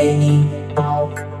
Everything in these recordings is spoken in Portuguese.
Any out.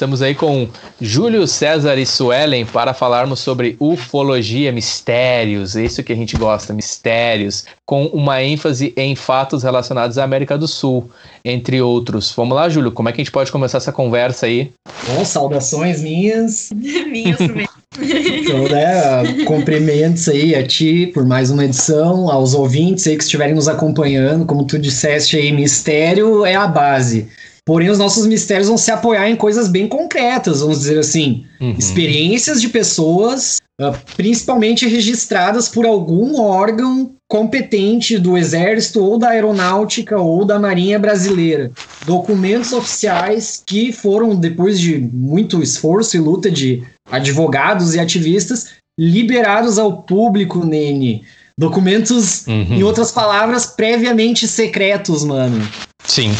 Estamos aí com Júlio César e Suelen para falarmos sobre ufologia, mistérios, é isso que a gente gosta, mistérios, com uma ênfase em fatos relacionados à América do Sul, entre outros. Vamos lá, Júlio, como é que a gente pode começar essa conversa aí? Bom, saudações minhas. minhas também. Então, né, cumprimentos aí a ti por mais uma edição, aos ouvintes aí que estiverem nos acompanhando, como tu disseste aí, mistério é a base. Porém, os nossos mistérios vão se apoiar em coisas bem concretas, vamos dizer assim. Uhum. Experiências de pessoas, uh, principalmente registradas por algum órgão competente do Exército ou da Aeronáutica ou da Marinha Brasileira. Documentos oficiais que foram, depois de muito esforço e luta de advogados e ativistas, liberados ao público, Nene. Documentos, uhum. em outras palavras, previamente secretos, mano. Sim.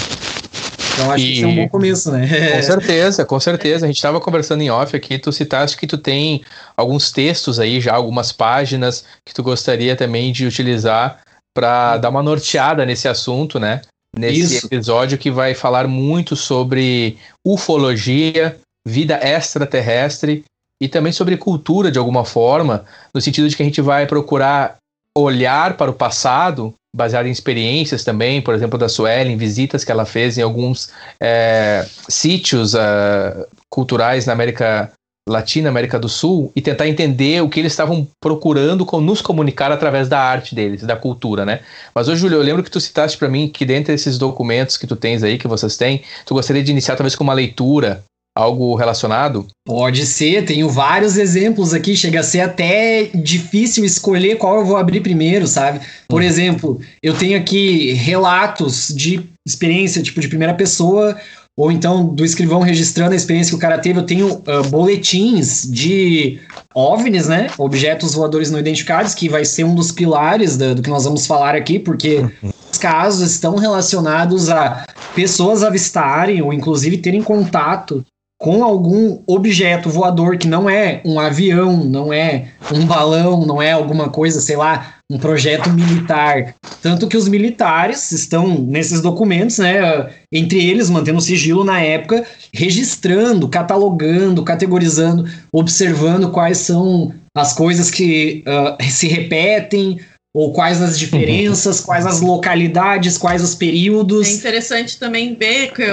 Então acho e... que isso é um bom começo, né? Com certeza, com certeza. A gente estava conversando em off aqui, tu citaste que tu tem alguns textos aí, já algumas páginas que tu gostaria também de utilizar para dar uma norteada nesse assunto, né? Nesse isso. episódio que vai falar muito sobre ufologia, vida extraterrestre e também sobre cultura de alguma forma, no sentido de que a gente vai procurar olhar para o passado baseado em experiências também, por exemplo, da Suelen, visitas que ela fez em alguns é, sítios uh, culturais na América Latina, América do Sul, e tentar entender o que eles estavam procurando com, nos comunicar através da arte deles, da cultura, né? Mas hoje, Júlio, eu lembro que tu citaste para mim que dentre esses documentos que tu tens aí, que vocês têm, tu gostaria de iniciar talvez com uma leitura algo relacionado? Pode ser, tenho vários exemplos aqui, chega a ser até difícil escolher qual eu vou abrir primeiro, sabe? Por hum. exemplo, eu tenho aqui relatos de experiência, tipo, de primeira pessoa, ou então do escrivão registrando a experiência que o cara teve. Eu tenho uh, boletins de OVNIs, né? Objetos voadores não identificados, que vai ser um dos pilares da, do que nós vamos falar aqui, porque uhum. os casos estão relacionados a pessoas avistarem ou inclusive terem contato com algum objeto voador que não é um avião, não é um balão, não é alguma coisa, sei lá, um projeto militar. Tanto que os militares estão nesses documentos, né, entre eles, mantendo sigilo na época, registrando, catalogando, categorizando, observando quais são as coisas que uh, se repetem, ou quais as diferenças, quais as localidades, quais os períodos. É interessante também ver que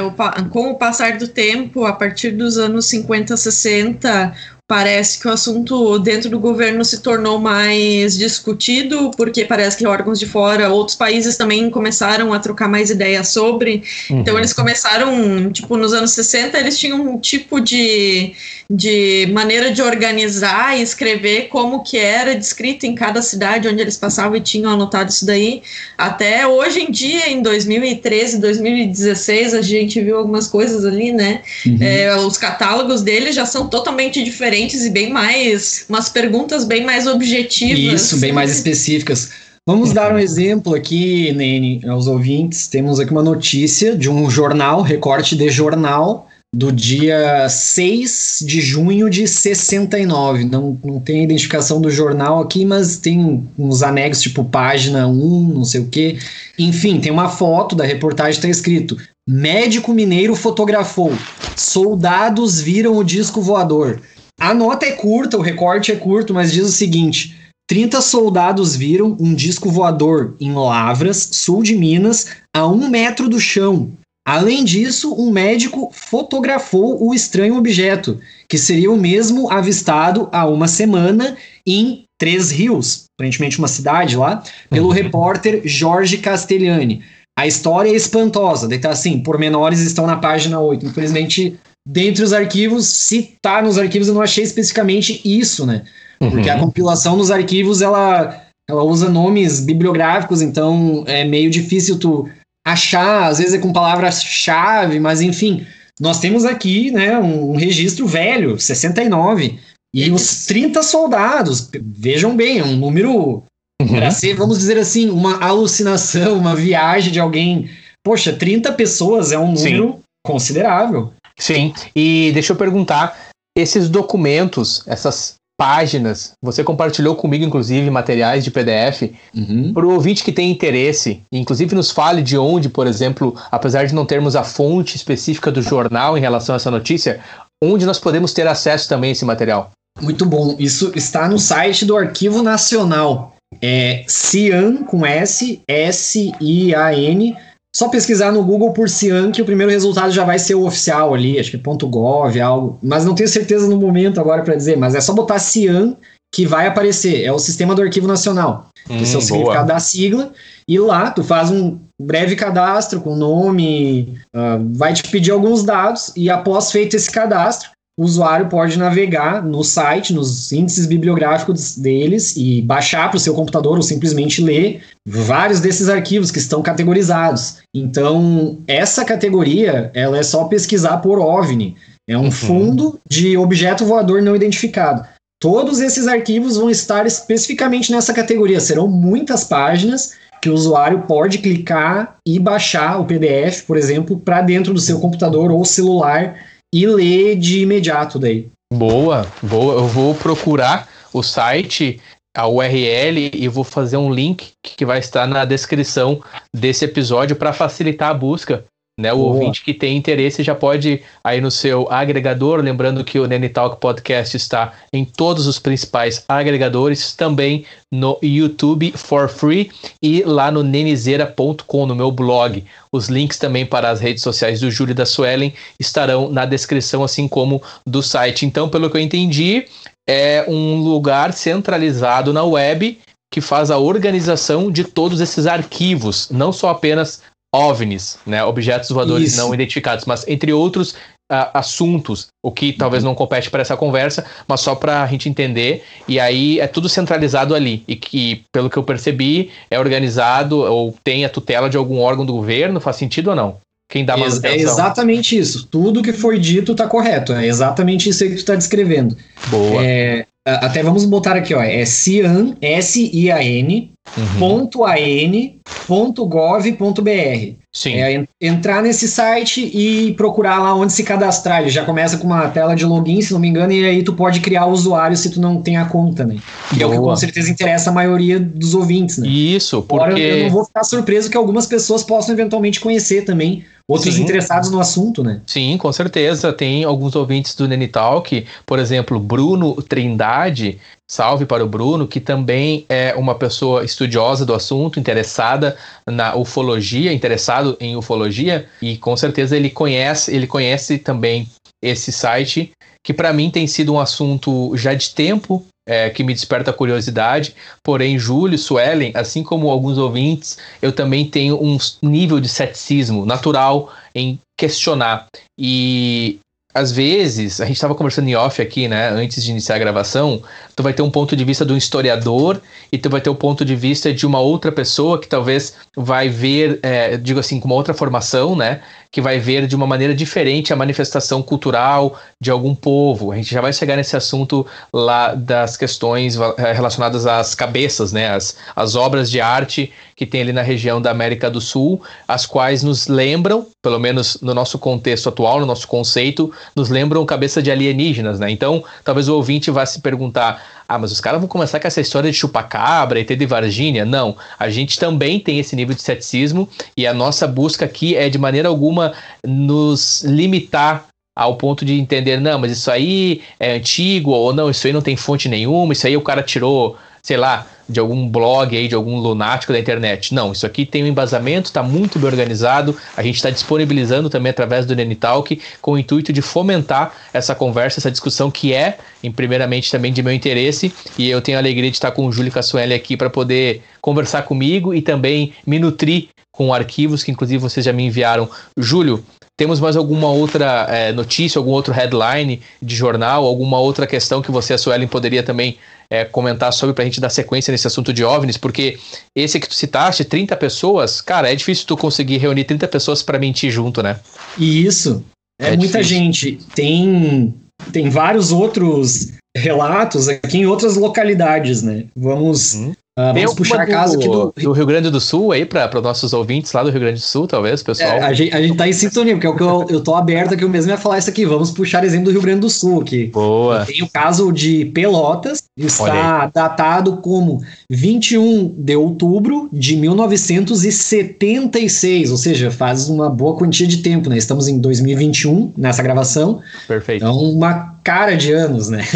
com o passar do tempo, a partir dos anos 50, 60, Parece que o assunto dentro do governo se tornou mais discutido, porque parece que órgãos de fora, outros países também começaram a trocar mais ideias sobre. Uhum. Então, eles começaram, tipo, nos anos 60, eles tinham um tipo de, de maneira de organizar e escrever como que era descrito em cada cidade onde eles passavam e tinham anotado isso daí. Até hoje em dia, em 2013, 2016, a gente viu algumas coisas ali, né? Uhum. É, os catálogos deles já são totalmente diferentes diferentes e bem mais. umas perguntas bem mais objetivas. Isso, bem mais específicas. Vamos dar um exemplo aqui, Nene, aos ouvintes. Temos aqui uma notícia de um jornal, recorte de jornal, do dia 6 de junho de 69. Não, não tem a identificação do jornal aqui, mas tem uns anexos, tipo página 1, não sei o quê. Enfim, tem uma foto da reportagem, está escrito: Médico mineiro fotografou. Soldados viram o disco voador. A nota é curta, o recorte é curto, mas diz o seguinte: 30 soldados viram um disco voador em Lavras, sul de Minas, a um metro do chão. Além disso, um médico fotografou o estranho objeto, que seria o mesmo avistado há uma semana em Três Rios, aparentemente uma cidade lá, pelo uhum. repórter Jorge Castellani. A história é espantosa, daí tá assim, pormenores estão na página 8. Infelizmente, dentre os arquivos, se tá nos arquivos, eu não achei especificamente isso, né? Porque uhum. a compilação nos arquivos, ela, ela usa nomes bibliográficos, então é meio difícil tu achar, às vezes é com palavras-chave, mas enfim, nós temos aqui, né, um, um registro velho, 69, e os 30 soldados, vejam bem, é um número uhum. para ser, vamos dizer assim, uma alucinação, uma viagem de alguém. Poxa, 30 pessoas é um número Sim. considerável. Sim, e deixa eu perguntar, esses documentos, essas páginas, você compartilhou comigo, inclusive, materiais de PDF. Uhum. Para o ouvinte que tem interesse, inclusive nos fale de onde, por exemplo, apesar de não termos a fonte específica do jornal em relação a essa notícia, onde nós podemos ter acesso também a esse material? Muito bom. Isso está no site do Arquivo Nacional. É Cian com S, S-I-A-N. Só pesquisar no Google por Cian que o primeiro resultado já vai ser o oficial ali, acho que .gov, algo. Mas não tenho certeza no momento agora para dizer, mas é só botar Cian que vai aparecer. É o sistema do Arquivo Nacional. Hum, Esse é o significado da sigla. E lá tu faz um breve cadastro com nome, uh, vai te pedir alguns dados e após feito esse cadastro, o usuário pode navegar no site, nos índices bibliográficos deles e baixar para o seu computador ou simplesmente ler vários desses arquivos que estão categorizados. Então, essa categoria, ela é só pesquisar por OVNI. É um uhum. fundo de objeto voador não identificado. Todos esses arquivos vão estar especificamente nessa categoria. Serão muitas páginas que o usuário pode clicar e baixar o PDF, por exemplo, para dentro do seu computador ou celular e ler de imediato daí. Boa, boa. Eu vou procurar o site, a URL e vou fazer um link que vai estar na descrição desse episódio para facilitar a busca. Né, o Boa. ouvinte que tem interesse já pode aí no seu agregador, lembrando que o Nene Talk Podcast está em todos os principais agregadores, também no YouTube for free e lá no nenizeira.com, no meu blog. Os links também para as redes sociais do Júlio e da Suelen estarão na descrição, assim como do site. Então, pelo que eu entendi, é um lugar centralizado na web que faz a organização de todos esses arquivos, não só apenas OVNIs, né, objetos voadores Isso. não identificados, mas entre outros uh, assuntos, o que talvez não compete para essa conversa, mas só para a gente entender. E aí é tudo centralizado ali e que, pelo que eu percebi, é organizado ou tem a tutela de algum órgão do governo. Faz sentido ou não? Quem dá manutenção. É exatamente isso. Tudo que foi dito está correto. É exatamente isso aí que tu está descrevendo. Boa. É, até vamos botar aqui, ó. É Cian, S-I-A-N, uhum. ponto A-N, ponto gov, ponto BR. Sim. É entrar nesse site e procurar lá onde se cadastrar. Ele já começa com uma tela de login, se não me engano, e aí tu pode criar o usuário se tu não tem a conta, né? Que Boa. é o que com certeza interessa a maioria dos ouvintes, né? Isso, porque... Agora eu não vou ficar surpreso que algumas pessoas possam eventualmente conhecer também outros Sim. interessados no assunto, né? Sim, com certeza. Tem alguns ouvintes do Nenitalk, por exemplo, Bruno Trindade, salve para o Bruno, que também é uma pessoa estudiosa do assunto, interessada na ufologia, interessado em ufologia, e com certeza ele conhece, ele conhece também esse site, que para mim tem sido um assunto já de tempo, é, que me desperta curiosidade. Porém, Júlio, Suelen, assim como alguns ouvintes, eu também tenho um nível de ceticismo natural em questionar. E às vezes, a gente estava conversando em off aqui, né, antes de iniciar a gravação, tu vai ter um ponto de vista do historiador e tu vai ter o um ponto de vista de uma outra pessoa que talvez vai ver, é, digo assim, com uma outra formação, né, que vai ver de uma maneira diferente a manifestação cultural de algum povo. A gente já vai chegar nesse assunto lá das questões eh, relacionadas às cabeças, né, as, as obras de arte que tem ali na região da América do Sul, as quais nos lembram, pelo menos no nosso contexto atual, no nosso conceito, nos lembram cabeça de alienígenas, né? Então, talvez o ouvinte vá se perguntar: ah, mas os caras vão começar com essa história de chupacabra, ET de Varginha. Não, a gente também tem esse nível de ceticismo e a nossa busca aqui é de maneira alguma nos limitar ao ponto de entender, não, mas isso aí é antigo, ou não, isso aí não tem fonte nenhuma, isso aí o cara tirou sei lá, de algum blog aí, de algum lunático da internet. Não, isso aqui tem um embasamento, está muito bem organizado. A gente está disponibilizando também através do Nenitalk com o intuito de fomentar essa conversa, essa discussão que é, em primeiramente, também de meu interesse. E eu tenho a alegria de estar com o Júlio Cassueli aqui para poder conversar comigo e também me nutrir com arquivos que, inclusive, vocês já me enviaram. Júlio, temos mais alguma outra é, notícia, algum outro headline de jornal, alguma outra questão que você, a Suelen, poderia também é, comentar sobre para a gente dar sequência nesse assunto de OVNIs? Porque esse que tu citaste, 30 pessoas, cara, é difícil tu conseguir reunir 30 pessoas para mentir junto, né? E isso. É, é muita difícil. gente. Tem, tem vários outros relatos aqui em outras localidades, né? Vamos. Uhum. Uh, vamos puxar caso aqui do... do... Rio Grande do Sul aí para os nossos ouvintes lá do Rio Grande do Sul, talvez, pessoal. É, a, gente, a gente tá em sintonia, porque é o que eu, eu tô aberto aqui, eu mesmo ia falar isso aqui. Vamos puxar exemplo do Rio Grande do Sul aqui. Boa. Tem o caso de Pelotas, está datado como 21 de outubro de 1976, ou seja, faz uma boa quantia de tempo, né? Estamos em 2021 nessa gravação. Perfeito. Então, uma cara de anos, né?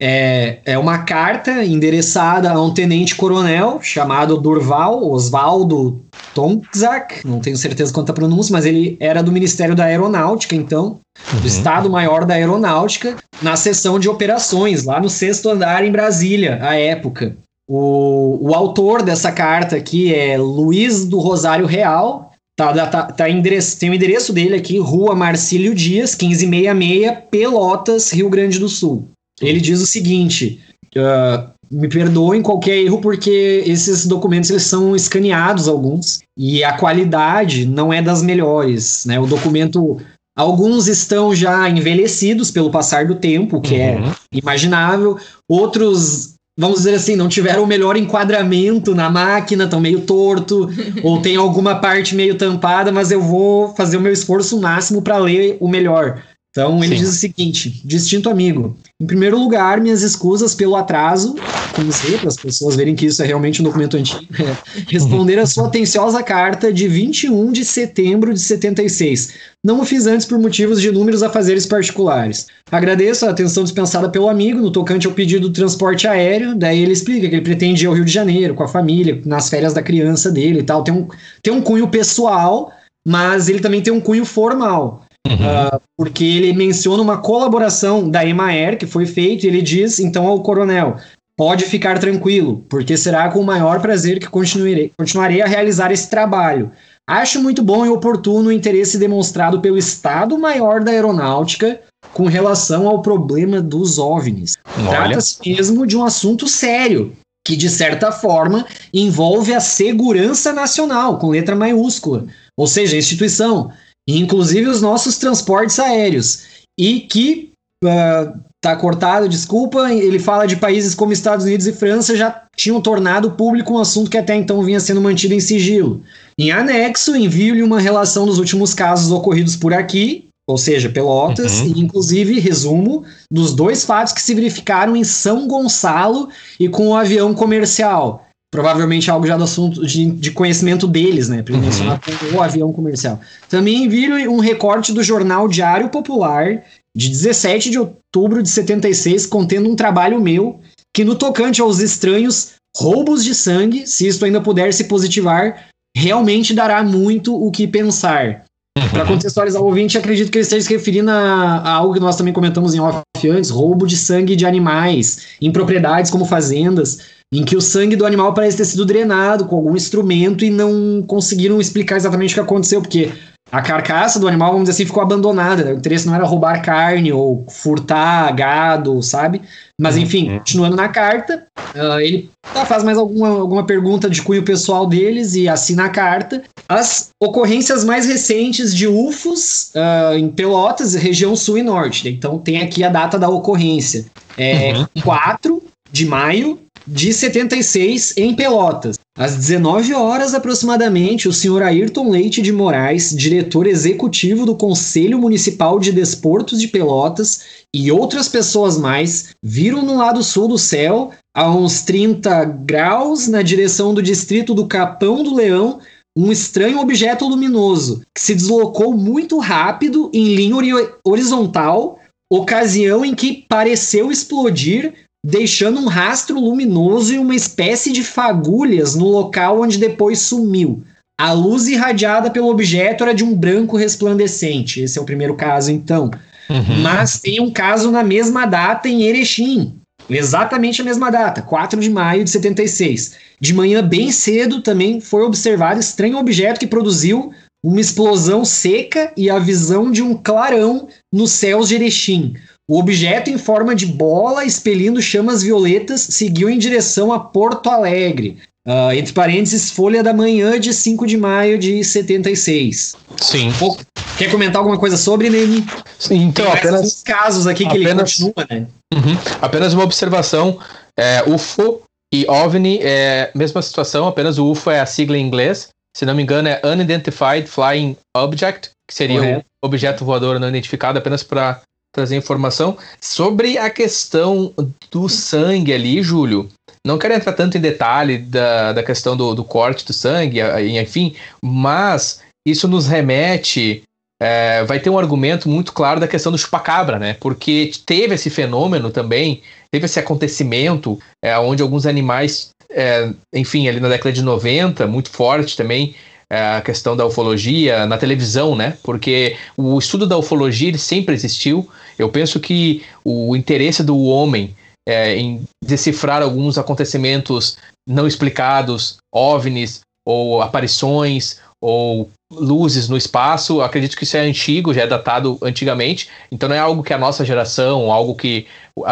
É, é uma carta endereçada a um tenente-coronel chamado Durval Osvaldo Tomczak, não tenho certeza quanto a pronúncia, mas ele era do Ministério da Aeronáutica, então, uhum. do Estado-Maior da Aeronáutica, na seção de operações, lá no sexto andar em Brasília, à época. O, o autor dessa carta aqui é Luiz do Rosário Real, Tá, tá, tá endereço, tem o endereço dele aqui, Rua Marcílio Dias, 1566, Pelotas, Rio Grande do Sul. Ele diz o seguinte: uh, me perdoem qualquer erro, porque esses documentos eles são escaneados, alguns, e a qualidade não é das melhores. Né? O documento. Alguns estão já envelhecidos pelo passar do tempo, o que é uhum. é imaginável. Outros vamos dizer assim, não tiveram o melhor enquadramento na máquina, estão meio torto, ou tem alguma parte meio tampada, mas eu vou fazer o meu esforço máximo para ler o melhor. Então ele Sim. diz o seguinte: distinto amigo. Em primeiro lugar, minhas escusas pelo atraso, como sei, para as pessoas verem que isso é realmente um documento antigo, é, responder a sua atenciosa carta de 21 de setembro de 76. Não o fiz antes por motivos de inúmeros afazeres particulares. Agradeço a atenção dispensada pelo amigo no tocante ao pedido do transporte aéreo. Daí ele explica que ele pretende ir ao Rio de Janeiro com a família, nas férias da criança dele e tal. Tem um, tem um cunho pessoal, mas ele também tem um cunho formal. Uhum. Uh, porque ele menciona uma colaboração da Emaer que foi feita e ele diz então ao coronel: pode ficar tranquilo, porque será com o maior prazer que continuarei, continuarei a realizar esse trabalho. Acho muito bom e oportuno o interesse demonstrado pelo Estado-Maior da Aeronáutica com relação ao problema dos OVNIs. Trata-se mesmo de um assunto sério, que de certa forma envolve a segurança nacional, com letra maiúscula, ou seja, a instituição inclusive os nossos transportes aéreos, e que uh, tá cortado, desculpa, ele fala de países como Estados Unidos e França já tinham tornado público um assunto que até então vinha sendo mantido em sigilo. Em anexo, envio-lhe uma relação dos últimos casos ocorridos por aqui, ou seja, Pelotas, uhum. e inclusive resumo dos dois fatos que se verificaram em São Gonçalo e com o avião comercial provavelmente algo já do assunto de, de conhecimento deles, né? Para uhum. mencionar o avião comercial. Também envio um recorte do jornal Diário Popular de 17 de outubro de 76, contendo um trabalho meu que, no tocante aos estranhos roubos de sangue, se isto ainda puder se positivar, realmente dará muito o que pensar. Uhum. Para contextualizar o ouvinte, acredito que ele esteja se referindo a, a, algo que nós também comentamos em off antes: roubo de sangue de animais em propriedades como fazendas em que o sangue do animal parece ter sido drenado com algum instrumento e não conseguiram explicar exatamente o que aconteceu, porque a carcaça do animal, vamos dizer assim, ficou abandonada. Né? O interesse não era roubar carne ou furtar gado, sabe? Mas enfim, uhum. continuando na carta, uh, ele faz mais alguma, alguma pergunta de cunho pessoal deles e assina a carta. As ocorrências mais recentes de UFOs uh, em Pelotas, região sul e norte. Né? Então tem aqui a data da ocorrência. É uhum. 4 de maio de 76 em Pelotas. Às 19 horas aproximadamente, o senhor Ayrton Leite de Moraes, diretor executivo do Conselho Municipal de Desportos de Pelotas, e outras pessoas mais viram no lado sul do céu, a uns 30 graus, na direção do distrito do Capão do Leão, um estranho objeto luminoso que se deslocou muito rápido em linha horizontal, ocasião em que pareceu explodir deixando um rastro luminoso e uma espécie de fagulhas no local onde depois sumiu. A luz irradiada pelo objeto era de um branco resplandecente. Esse é o primeiro caso, então. Uhum. Mas tem um caso na mesma data em Erechim. Exatamente a mesma data, 4 de maio de 76. De manhã, bem cedo, também foi observado estranho objeto que produziu uma explosão seca e a visão de um clarão nos céus de Erechim. O objeto em forma de bola expelindo chamas violetas seguiu em direção a Porto Alegre. Uh, entre parênteses, Folha da Manhã de 5 de maio de 76. Sim. Pô, quer comentar alguma coisa sobre, Nene? Sim, então, Tem apenas. casos aqui que apenas, ele continua, né? Uhum, apenas uma observação. É, UFO E OVNI é a mesma situação, apenas o UFO é a sigla em inglês. Se não me engano, é Unidentified Flying Object, que seria um objeto voador não identificado, apenas para trazer informação. Sobre a questão do sangue ali, Júlio, não quero entrar tanto em detalhe da, da questão do, do corte do sangue, enfim, mas isso nos remete é, vai ter um argumento muito claro da questão do chupacabra, né? Porque teve esse fenômeno também, teve esse acontecimento é, onde alguns animais, é, enfim, ali na década de 90, muito forte também, a questão da ufologia na televisão, né? Porque o estudo da ufologia sempre existiu. Eu penso que o interesse do homem é, em decifrar alguns acontecimentos não explicados, ovnis ou aparições ou luzes no espaço. Acredito que isso é antigo, já é datado antigamente. Então não é algo que a nossa geração, algo que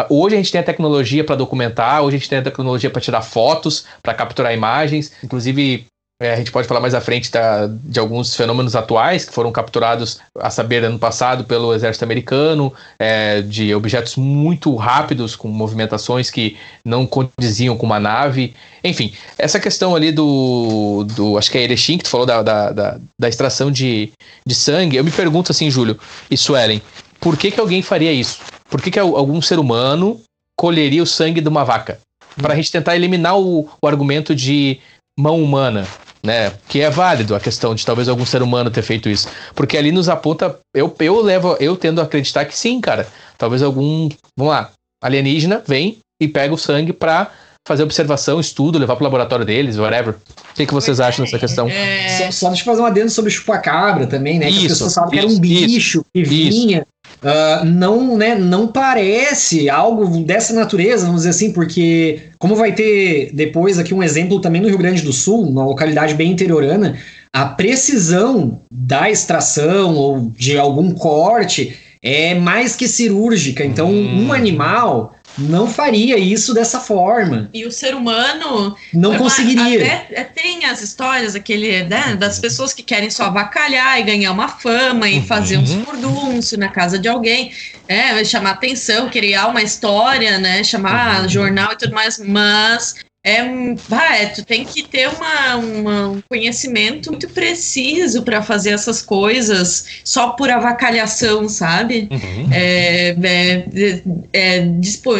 hoje a gente tem a tecnologia para documentar, hoje a gente tem a tecnologia para tirar fotos, para capturar imagens. Inclusive é, a gente pode falar mais à frente da, de alguns fenômenos atuais que foram capturados, a saber, ano passado pelo exército americano, é, de objetos muito rápidos, com movimentações que não condiziam com uma nave. Enfim, essa questão ali do. do acho que é Erechim, que tu falou da, da, da, da extração de, de sangue. Eu me pergunto assim, Júlio e Suelen, por que, que alguém faria isso? Por que, que algum ser humano colheria o sangue de uma vaca? Para a gente tentar eliminar o, o argumento de mão humana né? Que é válido a questão de talvez algum ser humano ter feito isso. Porque ali nos aponta. Eu, eu levo, eu tendo a acreditar que sim, cara. Talvez algum. Vamos lá. Alienígena vem e pega o sangue pra fazer observação, estudo, levar pro laboratório deles, whatever. O que, que vocês acham dessa questão? É... Só, só deixa eu fazer um adendo sobre o chupacabra também, né? Isso, que as pessoas sabem que era um bicho que vinha. Uh, não, né, não parece algo dessa natureza, vamos dizer assim, porque como vai ter depois aqui um exemplo também no Rio Grande do Sul, uma localidade bem interiorana, a precisão da extração ou de algum corte é mais que cirúrgica. Então, hum. um animal não faria isso dessa forma. E o ser humano não conseguiria. Até, é, tem as histórias aquele né, das pessoas que querem só avacalhar e ganhar uma fama e uhum. fazer uns furdúncio na casa de alguém, é, chamar atenção, criar uma história, né, chamar uhum. jornal e tudo mais, mas é, vai, tu tem que ter uma, uma, um conhecimento muito preciso para fazer essas coisas só por avacalhação, sabe? Uhum. É, é, é,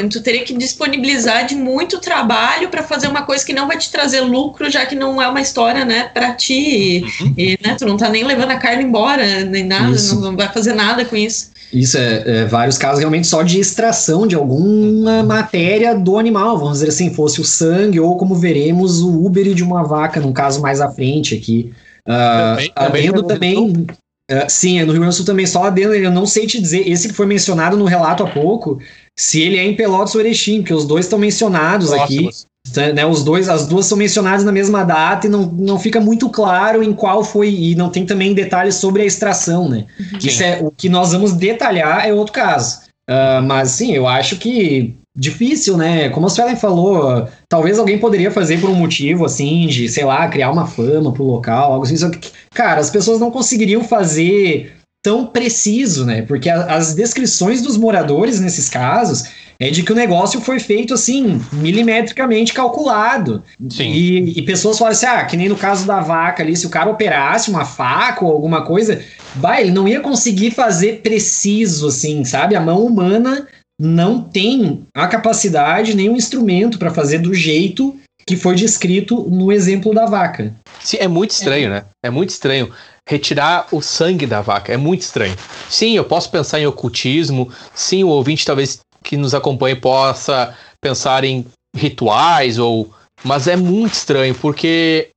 tu teria que disponibilizar de muito trabalho para fazer uma coisa que não vai te trazer lucro, já que não é uma história, né, para ti. Uhum. E, né, tu não tá nem levando a carne embora, nem nada, não vai fazer nada com isso. Isso é, é, vários casos realmente só de extração de alguma matéria do animal, vamos dizer assim, fosse o sangue ou como veremos o úbere de uma vaca, num caso mais à frente aqui. Uh, também, adendo também, uh, sim, é no Rio Grande do Sul também, só adendo, eu não sei te dizer, esse que foi mencionado no relato há pouco, se ele é em Pelotas ou Erechim, porque os dois estão mencionados Próximos. aqui. Né, os dois, as duas são mencionadas na mesma data e não, não fica muito claro em qual foi, e não tem também detalhes sobre a extração, né? Uhum. Isso é o que nós vamos detalhar é outro caso. Uh, mas sim, eu acho que difícil, né? Como a Suelen falou, talvez alguém poderia fazer por um motivo assim, de, sei lá, criar uma fama pro local, algo assim. Só que, cara, as pessoas não conseguiriam fazer tão preciso, né? Porque a, as descrições dos moradores nesses casos é de que o negócio foi feito assim, milimetricamente calculado. Sim. E, e pessoas falam assim: ah, que nem no caso da vaca ali, se o cara operasse uma faca ou alguma coisa, bah, ele não ia conseguir fazer preciso, assim, sabe? A mão humana não tem a capacidade nem o instrumento para fazer do jeito que foi descrito no exemplo da vaca. Sim, é muito estranho, é. né? É muito estranho retirar o sangue da vaca. É muito estranho. Sim, eu posso pensar em ocultismo. Sim, o ouvinte talvez que nos acompanhe possa pensar em rituais ou mas é muito estranho porque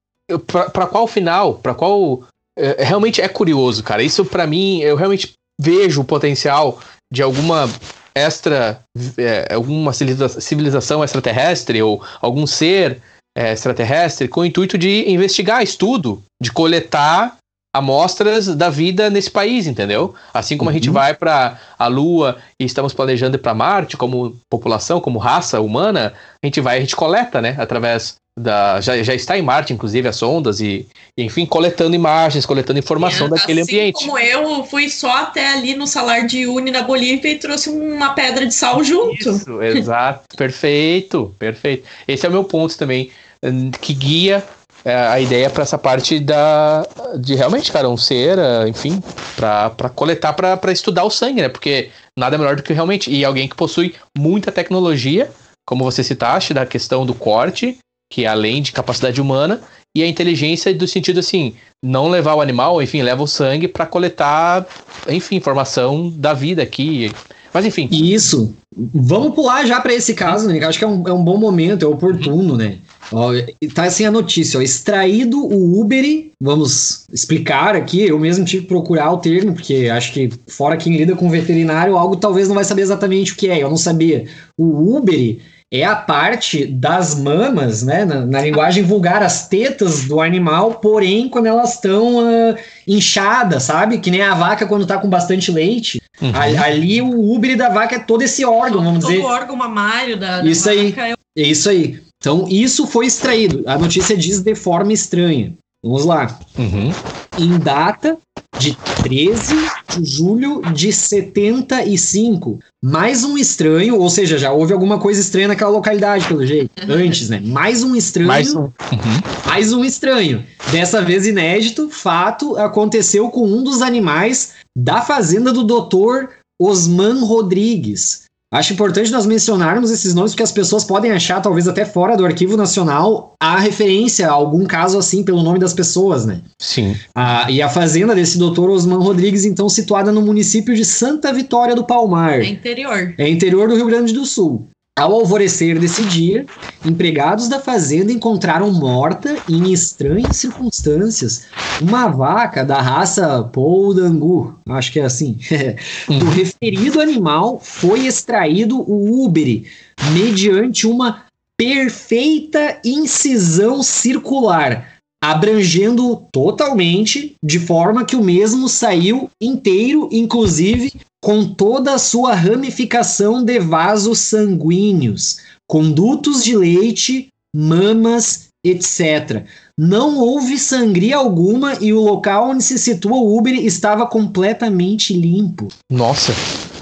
para qual final? Para qual é, realmente é curioso cara. Isso para mim eu realmente vejo o potencial de alguma extra é, alguma civilização extraterrestre ou algum ser é, extraterrestre com o intuito de investigar estudo de coletar amostras da vida nesse país, entendeu? Assim como uhum. a gente uhum. vai para a Lua e estamos planejando ir para Marte como população, como raça humana, a gente vai, a gente coleta, né, através da já, já está em Marte, inclusive, as sondas, e, enfim, coletando imagens, coletando informação é, daquele assim ambiente. Como eu fui só até ali no salar de Uni na Bolívia e trouxe uma pedra de sal junto. Isso, exato. perfeito, perfeito. Esse é o meu ponto também, que guia é, a ideia para essa parte da de realmente, cara, um ser, é, enfim, para coletar, para estudar o sangue, né? Porque nada melhor do que realmente. E alguém que possui muita tecnologia, como você citaste, da questão do corte, que é além de capacidade humana, e a inteligência do sentido assim, não levar o animal, enfim, leva o sangue para coletar, enfim, informação da vida aqui. Mas enfim. Isso. Vamos pular já para esse caso, né? Acho que é um, é um bom momento, é oportuno, né? Ó, tá assim a notícia, ó, extraído o Uber, vamos explicar aqui, eu mesmo tive que procurar o termo, porque acho que fora quem lida com veterinário, algo talvez não vai saber exatamente o que é, eu não sabia. O Uber é a parte das mamas, né, na, na linguagem vulgar, as tetas do animal, porém quando elas estão uh, inchadas, sabe? Que nem a vaca quando tá com bastante leite. Uhum. Ali o Uber da vaca é todo esse órgão, vamos todo dizer. Todo o órgão mamário da, da isso vaca. Aí, é... é isso aí. Então, isso foi extraído. A notícia diz de forma estranha. Vamos lá. Uhum. Em data de 13 de julho de 75. Mais um estranho, ou seja, já houve alguma coisa estranha naquela localidade, pelo jeito. Uhum. Antes, né? Mais um estranho. Mais um. Uhum. Mais um estranho. Dessa vez inédito, fato aconteceu com um dos animais da fazenda do doutor Osman Rodrigues. Acho importante nós mencionarmos esses nomes porque as pessoas podem achar, talvez até fora do arquivo nacional, a referência a algum caso assim pelo nome das pessoas, né? Sim. Ah, e a fazenda desse doutor Osman Rodrigues, então, situada no município de Santa Vitória do Palmar. É interior. É interior do Rio Grande do Sul. Ao alvorecer desse dia, empregados da fazenda encontraram morta, em estranhas circunstâncias, uma vaca da raça Poldangu, acho que é assim. Do uhum. referido animal foi extraído o úbere, mediante uma perfeita incisão circular, abrangendo totalmente, de forma que o mesmo saiu inteiro, inclusive com toda a sua ramificação de vasos sanguíneos, condutos de leite, mamas, etc. Não houve sangria alguma e o local onde se situa o Uber estava completamente limpo. Nossa.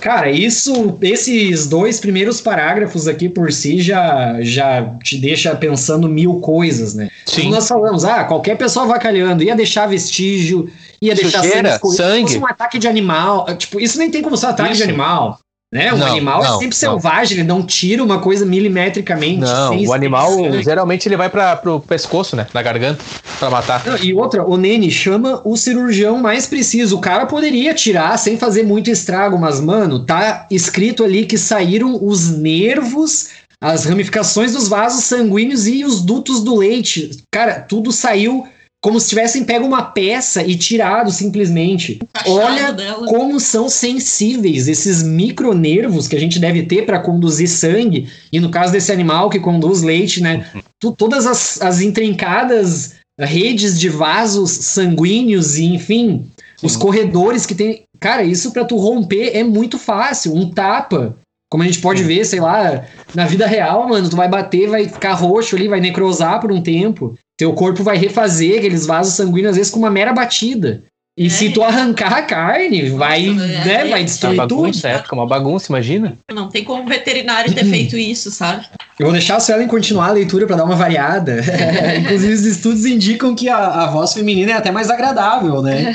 Cara, isso, esses dois primeiros parágrafos aqui por si já, já te deixa pensando mil coisas, né? Sim. Como nós falamos, ah, qualquer pessoa vacalhando ia deixar vestígio, ia deixar Sujeira, sangue, sangue. um ataque de animal. Tipo, isso nem tem como ser um ataque isso. de animal. Né? O não, animal é não, é sempre selvagem, ele não tira uma coisa milimetricamente. Não, o animal geralmente ele vai para pro pescoço, né? Na garganta, para matar. Não, e outra, o Nene chama o cirurgião mais preciso. O cara poderia tirar sem fazer muito estrago, mas, mano, tá escrito ali que saíram os nervos as ramificações dos vasos sanguíneos e os dutos do leite. Cara, tudo saiu como se tivessem pego uma peça e tirado simplesmente. Olha dela. como são sensíveis esses micronervos que a gente deve ter para conduzir sangue, e no caso desse animal que conduz leite, né? Tu, todas as, as intrincadas redes de vasos sanguíneos e, enfim, Sim. os corredores que tem. Cara, isso para tu romper é muito fácil. Um tapa. Como a gente pode ver, sei lá, na vida real, mano, tu vai bater, vai ficar roxo ali, vai necrosar por um tempo. Teu corpo vai refazer aqueles vasos sanguíneos, às vezes, com uma mera batida. E é. se tu arrancar a carne, vai, é, né, vai destruir uma bagunça, tudo. É, fica uma bagunça, imagina. Não tem como veterinário ter feito isso, sabe? Eu vou deixar a Suelen continuar a leitura para dar uma variada. Inclusive, os estudos indicam que a, a, voz feminina é até mais agradável, né?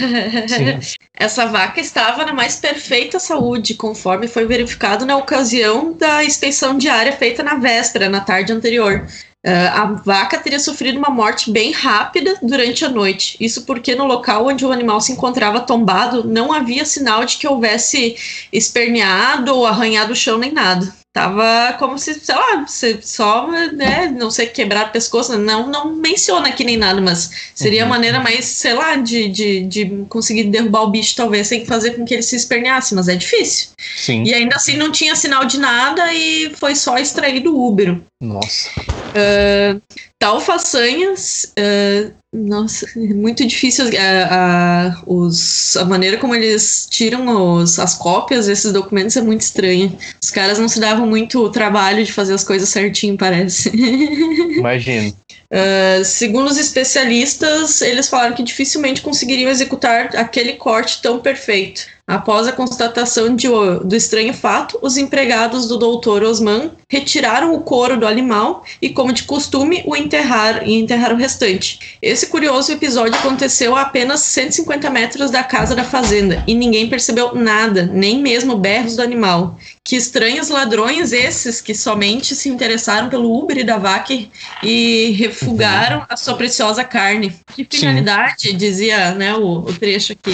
Sim. Essa vaca estava na mais perfeita saúde, conforme foi verificado na ocasião da inspeção diária feita na véspera, na tarde anterior. Uh, a vaca teria sofrido uma morte bem rápida durante a noite. Isso porque no local onde o animal se encontrava tombado não havia sinal de que houvesse esperneado ou arranhado o chão nem nada. Tava como se, sei lá, só, né, não sei, quebrar pescoço, não, não menciona aqui nem nada, mas seria uhum. a maneira mais, sei lá, de, de, de conseguir derrubar o bicho, talvez, sem fazer com que ele se esperneasse, mas é difícil. Sim. E ainda assim não tinha sinal de nada e foi só extraído o úbero. Nossa. Uh, tal façanhas, uh, nossa, é muito difícil a, a, os, a maneira como eles tiram os, as cópias desses documentos é muito estranha. Os caras não se davam muito trabalho de fazer as coisas certinho, parece. Imagino. Uh, segundo os especialistas, eles falaram que dificilmente conseguiriam executar aquele corte tão perfeito. Após a constatação de, do estranho fato, os empregados do Dr. Osman retiraram o couro do animal e, como de costume, o enterrar e enterraram o restante. Esse curioso episódio aconteceu a apenas 150 metros da casa da fazenda e ninguém percebeu nada, nem mesmo berros do animal. Que estranhos ladrões esses que somente se interessaram pelo Uber da vaca e refugaram a sua preciosa carne. Que finalidade, Sim. dizia né, o, o trecho aqui.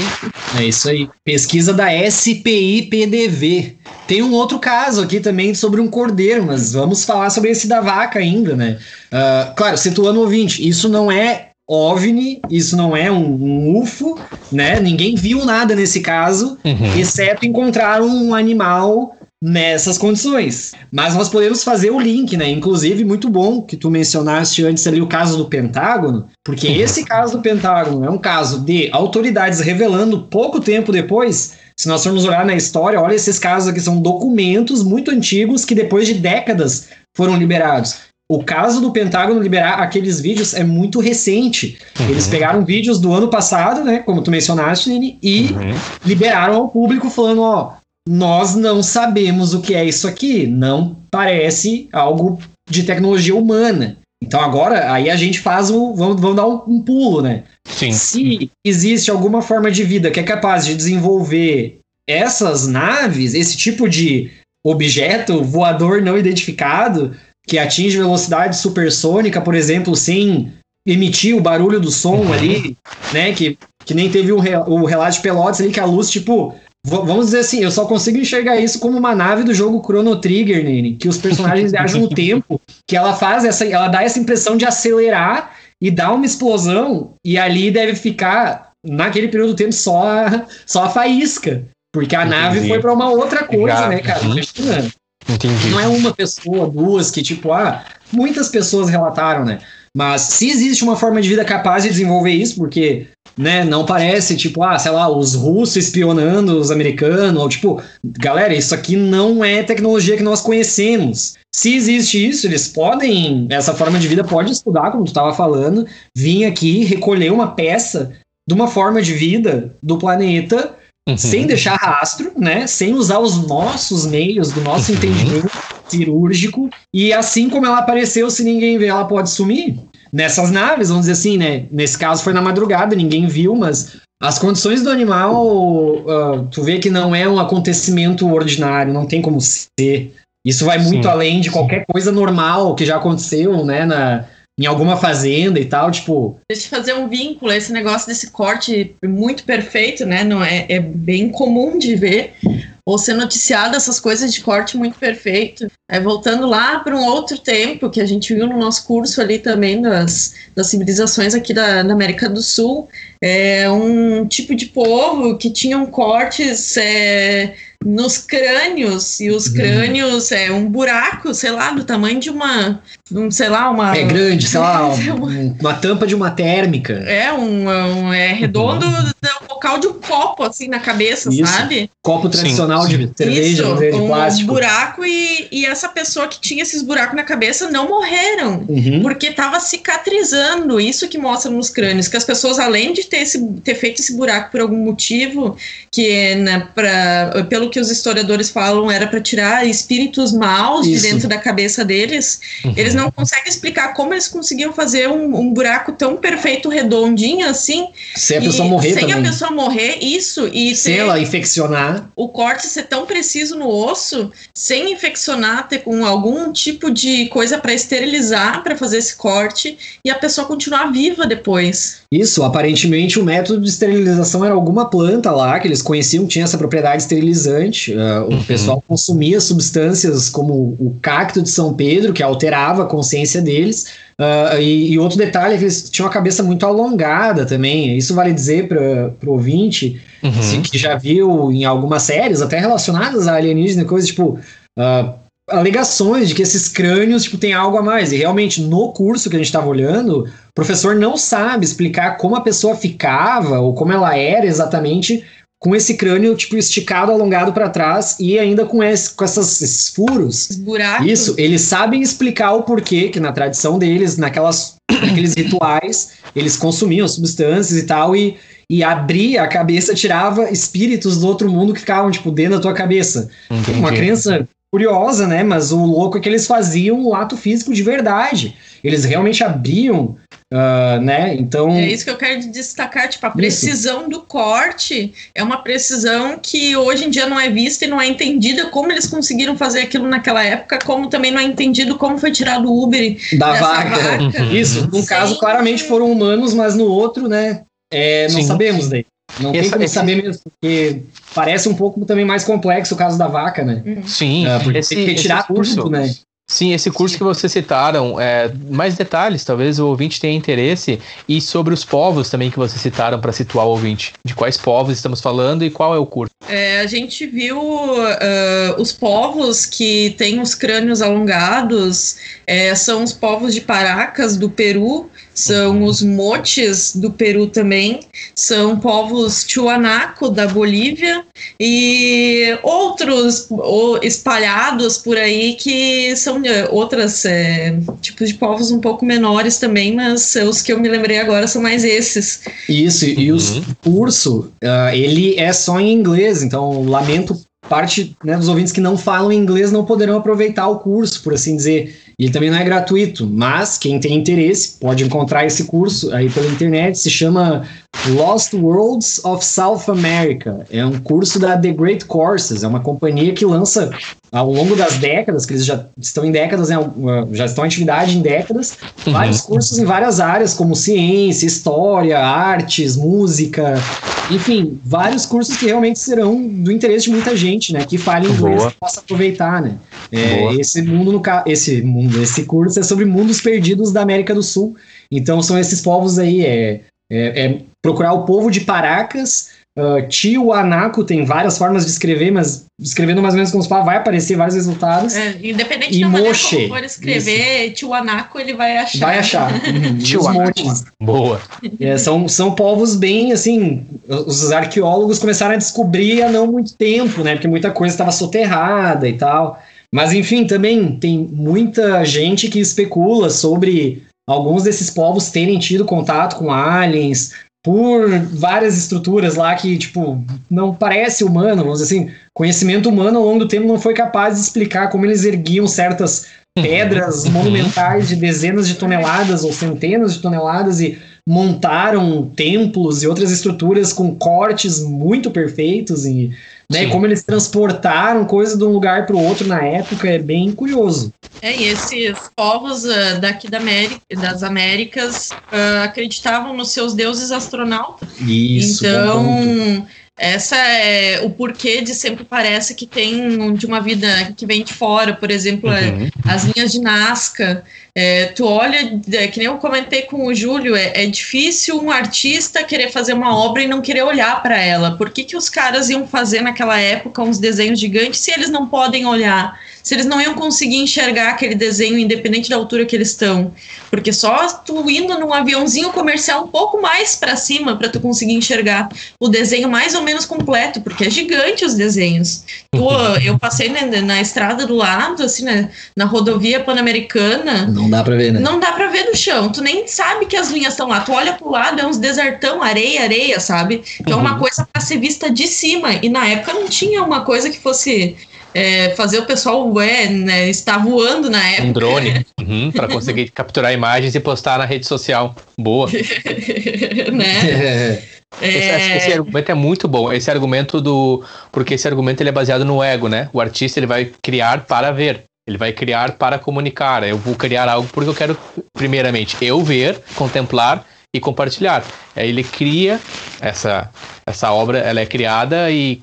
É isso aí. Pesquisa da SPI-PDV. Tem um outro caso aqui também sobre um cordeiro, mas vamos falar sobre esse da vaca ainda, né? Uh, claro, situando o ouvinte, isso não é OVNI, isso não é um, um, UFO, né? Ninguém viu nada nesse caso, uhum. exceto encontrar um animal nessas condições. Mas nós podemos fazer o link, né? Inclusive, muito bom que tu mencionaste antes ali o caso do Pentágono, porque uhum. esse caso do Pentágono é um caso de autoridades revelando pouco tempo depois se nós formos olhar na história, olha esses casos aqui, são documentos muito antigos que depois de décadas foram liberados. O caso do Pentágono liberar aqueles vídeos é muito recente. Uhum. Eles pegaram vídeos do ano passado, né, como tu mencionaste, Nini, e uhum. liberaram ao público falando, ó, nós não sabemos o que é isso aqui, não parece algo de tecnologia humana. Então agora, aí a gente faz um. Vamos, vamos dar um, um, pulo, né? Sim. Se existe alguma forma de vida que é capaz de desenvolver essas naves, esse tipo de objeto voador não identificado, que atinge velocidade supersônica, por exemplo, sem emitir o barulho do som uhum. ali, né? Que, que nem teve o, o relato de Pelotas ali, que a luz, tipo, Vamos dizer assim, eu só consigo enxergar isso como uma nave do jogo Chrono Trigger, Nene, que os personagens viajam no tempo, que ela faz essa, ela dá essa impressão de acelerar e dá uma explosão e ali deve ficar naquele período do tempo só a, só a faísca, porque a Entendi. nave foi para uma outra coisa, Já. né, cara? Uhum. Entendi. Não é uma pessoa, duas que tipo, ah, muitas pessoas relataram, né? Mas se existe uma forma de vida capaz de desenvolver isso, porque né, não parece tipo, ah, sei lá, os russos espionando os americanos, ou tipo, galera, isso aqui não é tecnologia que nós conhecemos. Se existe isso, eles podem, essa forma de vida pode estudar, como tu estava falando, vir aqui recolher uma peça de uma forma de vida do planeta uhum. sem deixar rastro, né, sem usar os nossos meios, do nosso uhum. entendimento cirúrgico, e assim como ela apareceu, se ninguém vê, ela pode sumir nessas naves, vamos dizer assim, né? Nesse caso foi na madrugada, ninguém viu, mas as condições do animal, uh, tu vê que não é um acontecimento ordinário, não tem como ser. Isso vai muito sim, além de qualquer sim. coisa normal que já aconteceu, né, na, em alguma fazenda e tal, tipo. Deixa eu fazer um vínculo, esse negócio desse corte muito perfeito, né? Não é, é bem comum de ver ou ser noticiado essas coisas de corte muito perfeito. É, voltando lá para um outro tempo que a gente viu no nosso curso ali também das, das civilizações aqui da, da América do Sul, é um tipo de povo que tinham cortes é, nos crânios, e os uhum. crânios é um buraco, sei lá, do tamanho de uma, um, sei lá, uma... É grande, sei lá, um, uma tampa de uma térmica. É, um, um é redondo uhum. do local de um copo, assim, na cabeça, Isso. sabe? Copo tradicional sim, sim. de cerveja, Isso, de um plástico. buraco e, e essa pessoa que tinha esses buracos na cabeça não morreram, uhum. porque estava cicatrizando, isso que mostra nos crânios, que as pessoas, além de ter, esse, ter feito esse buraco por algum motivo, que é né, pra, pelo que os historiadores falam era para tirar espíritos maus Isso. de dentro da cabeça deles, uhum. eles não conseguem explicar como eles conseguiam fazer um, um buraco tão perfeito, redondinho assim. Sem a pessoa morrer sem também. a pessoa morrer, isso. E sem ela infeccionar. O corte ser tão preciso no osso, sem infeccionar, ter com algum tipo de coisa para esterilizar, para fazer esse corte, e a pessoa continuar viva depois. Isso, aparentemente o método de esterilização era alguma planta lá que eles conheciam, tinha essa propriedade esterilizante. Uh, uhum. O pessoal consumia substâncias como o cacto de São Pedro, que alterava a consciência deles. Uh, e, e, outro detalhe é que eles tinham a cabeça muito alongada também. Isso vale dizer para o ouvinte, uhum. assim, que já viu em algumas séries, até relacionadas a alienígena, coisas tipo. Uh, alegações de que esses crânios tipo, têm algo a mais. E realmente, no curso que a gente estava olhando, o professor não sabe explicar como a pessoa ficava ou como ela era exatamente com esse crânio tipo esticado, alongado para trás e ainda com, esse, com essas, esses furos. Buracos. Isso, eles sabem explicar o porquê que na tradição deles, naquelas aqueles rituais, eles consumiam substâncias e tal, e, e abria a cabeça, tirava espíritos do outro mundo que ficavam, tipo, dentro da tua cabeça. Entendi. Uma crença curiosa, né? Mas o louco é que eles faziam um ato físico de verdade. Eles realmente abriam, uh, né? Então. É isso que eu quero destacar, tipo, a precisão isso. do corte é uma precisão que hoje em dia não é vista e não é entendida como eles conseguiram fazer aquilo naquela época, como também não é entendido como foi tirado o Uber da vaca. vaca. Isso, num caso claramente foram humanos, mas no outro, né? É, não Sim. sabemos daí. Não esse, tem como esse... saber mesmo, porque parece um pouco também mais complexo o caso da vaca, né? Sim, uh, porque esse, tem que retirar curso, tudo, né? Sim, esse curso Sim. que vocês citaram, é, mais detalhes, talvez o ouvinte tenha interesse, e sobre os povos também que vocês citaram para situar o ouvinte. De quais povos estamos falando e qual é o curso? É, a gente viu uh, os povos que têm os crânios alongados, é, são os povos de Paracas, do Peru, são uhum. os motes do Peru também, são povos Tiwanaco da Bolívia e outros espalhados por aí que são outros é, tipos de povos um pouco menores também, mas os que eu me lembrei agora são mais esses. Isso, e uhum. o curso, uh, ele é só em inglês, então lamento parte né, dos ouvintes que não falam inglês não poderão aproveitar o curso, por assim dizer. E ele também não é gratuito, mas quem tem interesse pode encontrar esse curso aí pela internet, se chama Lost Worlds of South America. É um curso da The Great Courses, é uma companhia que lança ao longo das décadas, que eles já estão em décadas, né, já estão em atividade em décadas, uhum. vários cursos em várias áreas, como ciência, história, artes, música, enfim, vários cursos que realmente serão do interesse de muita gente, né, que fale inglês e possa aproveitar, né. É, esse mundo no esse mundo, esse curso é sobre mundos perdidos da América do Sul. Então são esses povos aí, é, é, é procurar o povo de Paracas, Uh, tio Anaco tem várias formas de escrever, mas escrevendo mais ou menos como se fala, vai aparecer vários resultados. É, independente e da maneira como for escrever, isso. tio Anaco ele vai achar. Vai achar. Uhum, tio Anaco. Boa. É, são, são povos bem, assim, os arqueólogos começaram a descobrir há não muito tempo, né? Porque muita coisa estava soterrada e tal. Mas enfim, também tem muita gente que especula sobre alguns desses povos terem tido contato com aliens, por várias estruturas lá que, tipo, não parece humano, vamos dizer assim, conhecimento humano ao longo do tempo não foi capaz de explicar como eles erguiam certas pedras uhum. monumentais de dezenas de toneladas ou centenas de toneladas e montaram templos e outras estruturas com cortes muito perfeitos e né, como eles transportaram coisa de um lugar para o outro na época é bem curioso. É, e esses povos uh, daqui da América, das Américas uh, acreditavam nos seus deuses astronautas. Isso. Então, essa é o porquê de sempre parece que tem de uma vida que vem de fora, por exemplo, é, uhum. as linhas de Nazca. É, tu olha, é, que nem eu comentei com o Júlio, é, é, difícil um artista querer fazer uma obra e não querer olhar para ela. Por que, que os caras iam fazer naquela época uns desenhos gigantes se eles não podem olhar? Se eles não iam conseguir enxergar aquele desenho independente da altura que eles estão. Porque só tu indo num aviãozinho comercial um pouco mais para cima para tu conseguir enxergar o desenho mais ou menos completo, porque é gigante os desenhos. Eu passei na, na, estrada do lado, assim, na, na rodovia pan-americana. Não dá para ver, né? Não dá para ver no chão. Tu nem sabe que as linhas estão lá. Tu olha pro lado, é uns desertão, areia, areia, sabe? Que uhum. é uma uhum. coisa para ser vista de cima. E na época não tinha uma coisa que fosse é, fazer o pessoal é, né, estar voando na época. Um drone, uhum, para conseguir capturar imagens e postar na rede social. Boa. né? É. Esse, esse, argumento é muito bom. Esse argumento do. Porque esse argumento ele é baseado no ego, né? O artista ele vai criar para ver. Ele vai criar para comunicar. Eu vou criar algo porque eu quero, primeiramente, eu ver, contemplar e compartilhar. Aí ele cria essa, essa obra, ela é criada e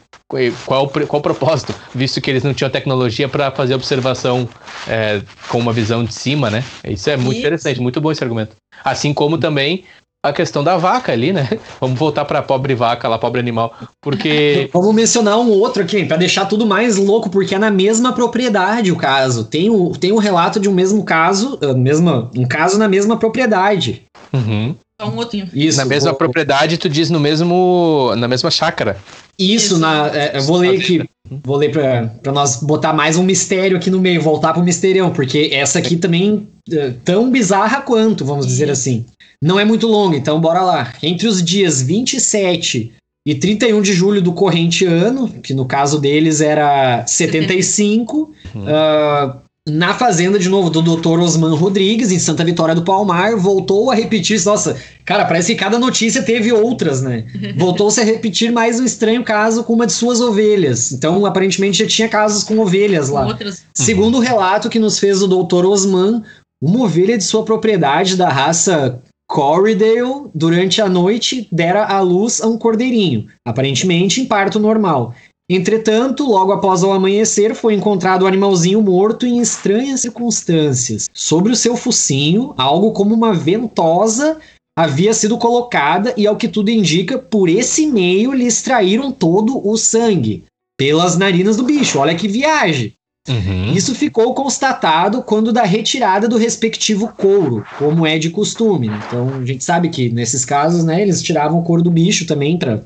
qual, qual o propósito, visto que eles não tinham tecnologia para fazer observação é, com uma visão de cima, né? Isso é muito Isso. interessante, muito bom esse argumento. Assim como também a questão da vaca ali, né? Vamos voltar para a pobre vaca lá, pobre animal, porque vamos mencionar um outro aqui para deixar tudo mais louco, porque é na mesma propriedade o caso. Tem o tem um relato de um mesmo caso, uh, mesma, um caso na mesma propriedade. Uhum. Um outro. Isso. Na mesma vou... propriedade, tu diz no mesmo na mesma chácara. Isso, na, é, eu vou ler aqui. Vou ler para nós botar mais um mistério aqui no meio, voltar pro misterião, porque essa aqui também é tão bizarra quanto, vamos dizer assim. Não é muito longa, então bora lá. Entre os dias 27 e 31 de julho do corrente ano, que no caso deles era 75, uhum. uh, na fazenda de novo do Dr. Osman Rodrigues, em Santa Vitória do Palmar, voltou a repetir. Nossa, cara, parece que cada notícia teve outras, né? Voltou-se a repetir mais um estranho caso com uma de suas ovelhas. Então, aparentemente, já tinha casos com ovelhas lá. Outras. Segundo o relato que nos fez o Dr. Osman, uma ovelha de sua propriedade da raça Corridale, durante a noite, dera à luz a um cordeirinho, aparentemente em parto normal. Entretanto, logo após o amanhecer, foi encontrado o animalzinho morto em estranhas circunstâncias. Sobre o seu focinho, algo como uma ventosa havia sido colocada e, ao que tudo indica, por esse meio lhe extraíram todo o sangue. Pelas narinas do bicho. Olha que viagem! Uhum. Isso ficou constatado quando da retirada do respectivo couro, como é de costume. Né? Então a gente sabe que nesses casos, né, eles tiravam o couro do bicho também para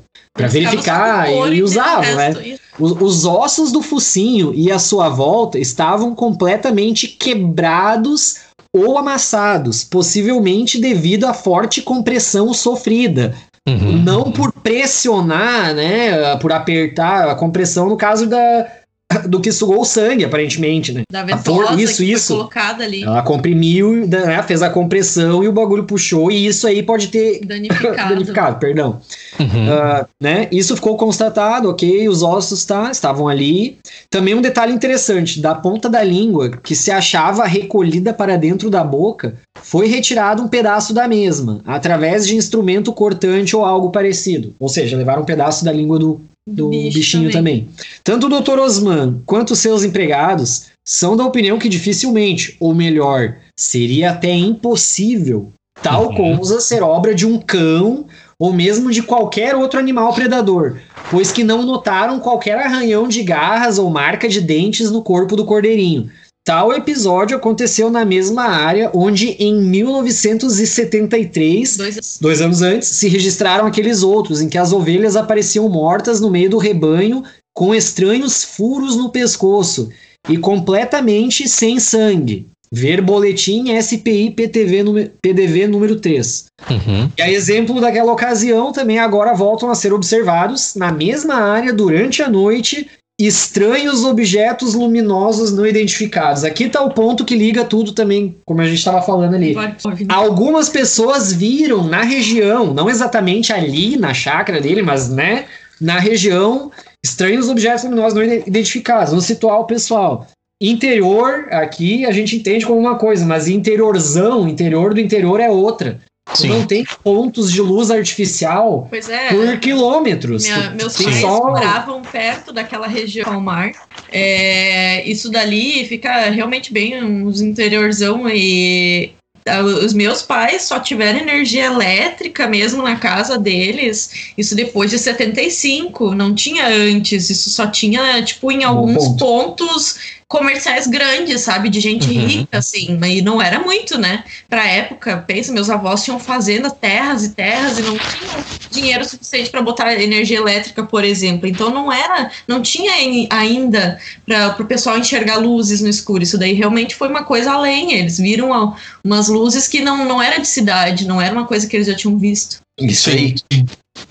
verificar e, e usavam, né? Os, os ossos do focinho e a sua volta estavam completamente quebrados ou amassados, possivelmente devido à forte compressão sofrida. Uhum. Não por pressionar, né, por apertar a compressão no caso da, do que sugou o sangue, aparentemente, né? Da ventosa isso, que isso. colocada ali. Ela comprimiu, né, fez a compressão e o bagulho puxou, e isso aí pode ter danificado, danificado perdão. Uhum. Uh, né? Isso ficou constatado, ok, os ossos tá, estavam ali. Também um detalhe interessante, da ponta da língua, que se achava recolhida para dentro da boca, foi retirado um pedaço da mesma, através de instrumento cortante ou algo parecido. Ou seja, levaram um pedaço da língua do, do Bicho bichinho também. também. Tanto o Dr. Osman quanto seus empregados são da opinião que dificilmente, ou melhor, seria até impossível, tal uhum. coisa ser obra de um cão ou mesmo de qualquer outro animal predador, pois que não notaram qualquer arranhão de garras ou marca de dentes no corpo do cordeirinho, Tal episódio aconteceu na mesma área onde, em 1973, dois... dois anos antes, se registraram aqueles outros, em que as ovelhas apareciam mortas no meio do rebanho com estranhos furos no pescoço e completamente sem sangue. Ver boletim SPI PTV, PDV número 3. Uhum. E a exemplo daquela ocasião, também agora voltam a ser observados na mesma área durante a noite estranhos objetos luminosos não identificados. Aqui está o ponto que liga tudo também, como a gente estava falando ali. Algumas pessoas viram na região, não exatamente ali na chácara dele, mas né, na região, estranhos objetos luminosos não identificados. Vamos situar o pessoal. Interior, aqui a gente entende como uma coisa, mas interiorzão, interior do interior é outra. Sim. Não tem pontos de luz artificial é, por quilômetros. Minha, meus pais só... moravam perto daquela região ao mar. É, isso dali fica realmente bem uns interiorzão e ah, os meus pais só tiveram energia elétrica mesmo na casa deles, isso depois de 75, não tinha antes, isso só tinha, tipo, em alguns ponto. pontos comerciais grandes, sabe? De gente uhum. rica, assim. Mas não era muito, né? Pra época, pensa, meus avós tinham fazenda, terras e terras e não tinham dinheiro suficiente para botar energia elétrica, por exemplo. Então não era, não tinha ainda para o pessoal enxergar luzes no escuro. Isso daí realmente foi uma coisa além. Eles viram umas luzes que não, não era de cidade, não era uma coisa que eles já tinham visto. Isso aí.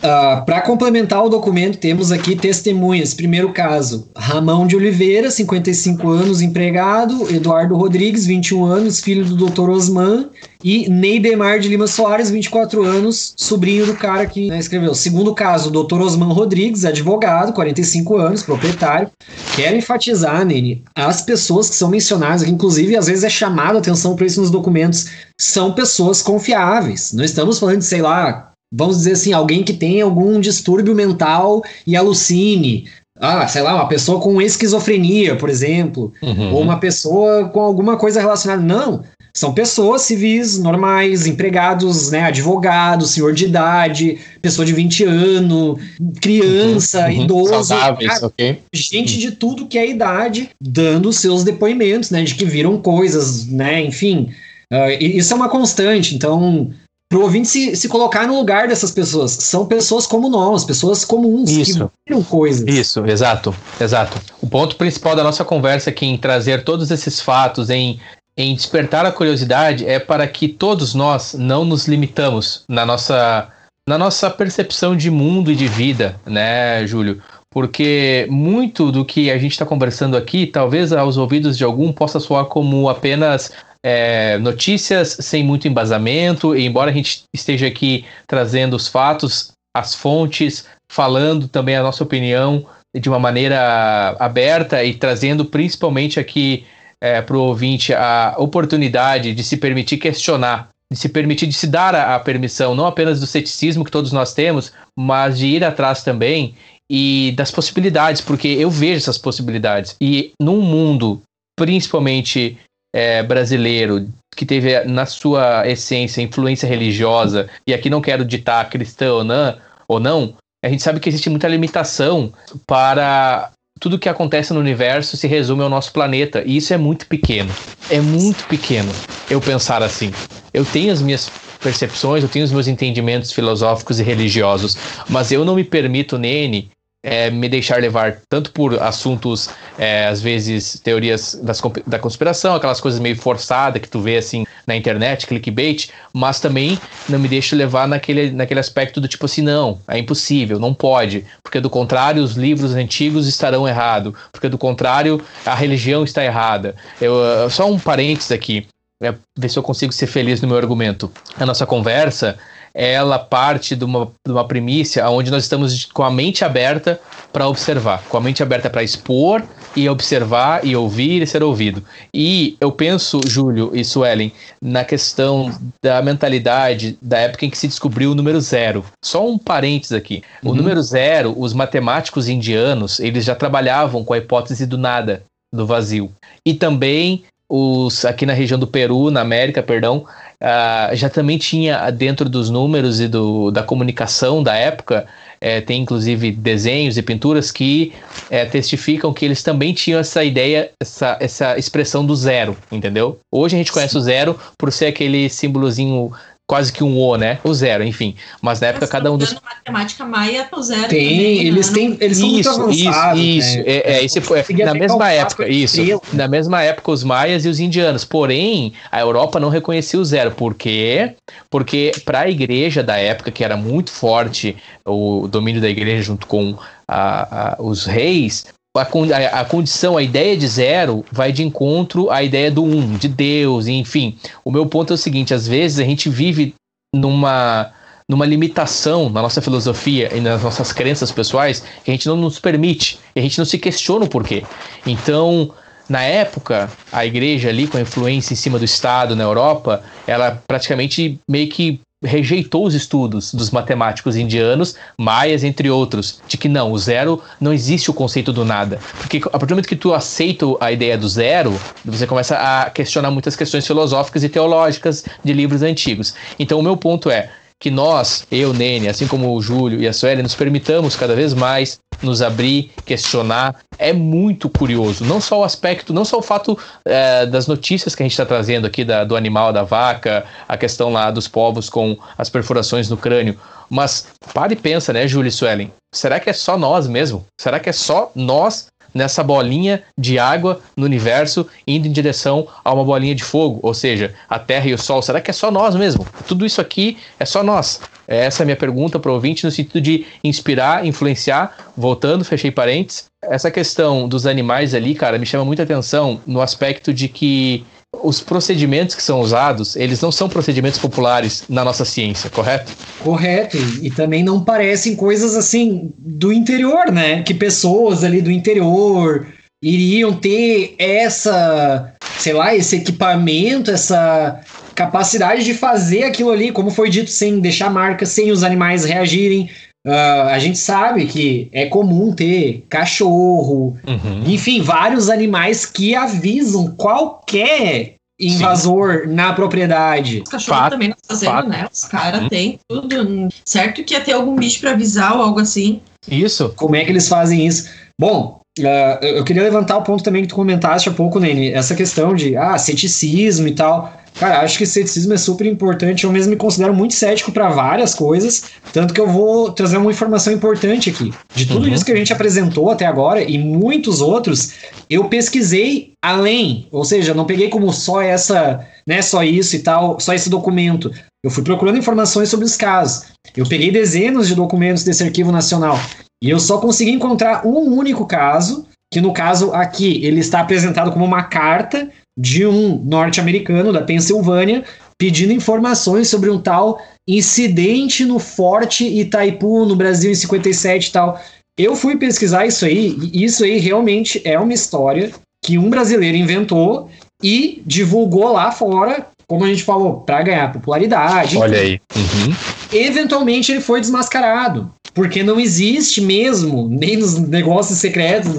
Uh, ah, Para complementar o documento, temos aqui testemunhas. Primeiro caso: Ramão de Oliveira, 55 anos, empregado. Eduardo Rodrigues, 21 anos, filho do Dr. Osman. E Neidemar de Lima Soares, 24 anos, sobrinho do cara que né, escreveu. Segundo caso, Dr. Osman Rodrigues, advogado, 45 anos, proprietário. Quero enfatizar, Nene, as pessoas que são mencionadas aqui, inclusive às vezes é chamado a atenção para isso nos documentos, são pessoas confiáveis. Não estamos falando de, sei lá, vamos dizer assim, alguém que tem algum distúrbio mental e alucine. Ah, sei lá, uma pessoa com esquizofrenia, por exemplo, uhum. ou uma pessoa com alguma coisa relacionada. Não, são pessoas civis normais, empregados, né, advogados, senhor de idade, pessoa de 20 anos, criança, uhum, uhum. idoso, Saudáveis, cara, okay. gente uhum. de tudo que é idade, dando seus depoimentos, né, de que viram coisas, né, enfim. Uh, isso é uma constante, então pro ouvinte se, se colocar no lugar dessas pessoas. São pessoas como nós, pessoas comuns Isso. que viram coisas. Isso, exato, exato. O ponto principal da nossa conversa aqui em trazer todos esses fatos, em, em despertar a curiosidade, é para que todos nós não nos limitamos na nossa, na nossa percepção de mundo e de vida, né, Júlio? Porque muito do que a gente está conversando aqui, talvez aos ouvidos de algum possa soar como apenas é, notícias sem muito embasamento, e embora a gente esteja aqui trazendo os fatos, as fontes, falando também a nossa opinião de uma maneira aberta e trazendo principalmente aqui é, para o ouvinte a oportunidade de se permitir questionar, de se permitir, de se dar a, a permissão, não apenas do ceticismo que todos nós temos, mas de ir atrás também e das possibilidades, porque eu vejo essas possibilidades. E num mundo, principalmente é, brasileiro, que teve na sua essência influência religiosa, e aqui não quero ditar cristão ou não, ou não, a gente sabe que existe muita limitação para tudo que acontece no universo se resume ao nosso planeta, e isso é muito pequeno. É muito pequeno eu pensar assim. Eu tenho as minhas percepções, eu tenho os meus entendimentos filosóficos e religiosos, mas eu não me permito, Nene, é, me deixar levar tanto por assuntos, é, às vezes, teorias das, da conspiração, aquelas coisas meio forçadas que tu vê assim na internet, clickbait, mas também não me deixo levar naquele, naquele aspecto do tipo assim, não, é impossível, não pode, porque do contrário os livros antigos estarão errados, porque do contrário a religião está errada. Eu, só um parênteses aqui, é, ver se eu consigo ser feliz no meu argumento. A nossa conversa ela parte de uma, de uma primícia onde nós estamos com a mente aberta para observar, com a mente aberta para expor e observar e ouvir e ser ouvido. E eu penso, Júlio e Suelen, na questão da mentalidade da época em que se descobriu o número zero. Só um parênteses aqui. O uhum. número zero, os matemáticos indianos, eles já trabalhavam com a hipótese do nada, do vazio. E também os aqui na região do Peru, na América, perdão, uh, já também tinha dentro dos números e do, da comunicação da época, é, tem inclusive desenhos e pinturas que é, testificam que eles também tinham essa ideia, essa, essa expressão do zero, entendeu? Hoje a gente conhece o zero por ser aquele símbolozinho quase que um O, né? O zero, enfim. Mas na época Mas cada um dos. matemática maia o zero. Tem, também, eles né? têm. Eles são isso, muito avançados. Isso, isso. Né? É, é, esse foi, na mesma época, isso. Na mesma época, os maias e os indianos. Porém, a Europa não reconhecia o zero. Por quê? Porque para a igreja da época, que era muito forte, o domínio da igreja junto com a, a, os reis, a, a, condição, a ideia de zero vai de encontro à ideia do um, de Deus, enfim. O meu ponto é o seguinte: às vezes a gente vive numa, numa limitação na nossa filosofia e nas nossas crenças pessoais que a gente não nos permite, a gente não se questiona o porquê. Então, na época, a igreja ali, com a influência em cima do Estado na Europa, ela praticamente meio que rejeitou os estudos dos matemáticos indianos, maias, entre outros, de que não, o zero não existe o conceito do nada. Porque a partir do momento que tu aceita a ideia do zero, você começa a questionar muitas questões filosóficas e teológicas de livros antigos. Então o meu ponto é, que nós, eu, Nene, assim como o Júlio e a Sueli, nos permitamos cada vez mais nos abrir, questionar. É muito curioso. Não só o aspecto, não só o fato é, das notícias que a gente está trazendo aqui da, do animal, da vaca, a questão lá dos povos com as perfurações no crânio. Mas para e pensa, né, Júlio e Suelen? Será que é só nós mesmo? Será que é só nós nessa bolinha de água no universo indo em direção a uma bolinha de fogo, ou seja, a Terra e o Sol. Será que é só nós mesmo? Tudo isso aqui é só nós. Essa é a minha pergunta para o ouvinte no sentido de inspirar, influenciar. Voltando, fechei parênteses. Essa questão dos animais ali, cara, me chama muita atenção no aspecto de que os procedimentos que são usados, eles não são procedimentos populares na nossa ciência, correto? Correto, e, e, também não parecem coisas assim do interior, né? Que pessoas ali do interior iriam ter essa, sei lá, esse equipamento, essa capacidade de fazer aquilo ali, como foi dito, sem deixar marca, sem os animais reagirem, Uh, a gente sabe que é comum ter cachorro, uhum. enfim, vários animais que avisam qualquer invasor Sim. na propriedade. Os cachorros fato, também na fazenda, fato. né? Os caras uhum. têm tudo. Certo que ia ter algum bicho para avisar ou algo assim. Isso. Como é que eles fazem isso? Bom, uh, eu queria levantar o ponto também que tu comentaste há pouco, Nene, essa questão de ah, ceticismo e tal. Cara, acho que ceticismo é super importante. Eu mesmo me considero muito cético para várias coisas, tanto que eu vou trazer uma informação importante aqui. De tudo uhum. isso que a gente apresentou até agora e muitos outros, eu pesquisei além, ou seja, não peguei como só essa, né, só isso e tal, só esse documento. Eu fui procurando informações sobre os casos. Eu peguei dezenas de documentos desse arquivo nacional e eu só consegui encontrar um único caso, que no caso aqui ele está apresentado como uma carta de um norte-americano da Pensilvânia pedindo informações sobre um tal incidente no Forte Itaipu, no Brasil, em 57 e tal. Eu fui pesquisar isso aí, e isso aí realmente é uma história que um brasileiro inventou e divulgou lá fora, como a gente falou, para ganhar popularidade. Olha aí. Uhum. Eventualmente ele foi desmascarado. Porque não existe mesmo, nem nos negócios secretos,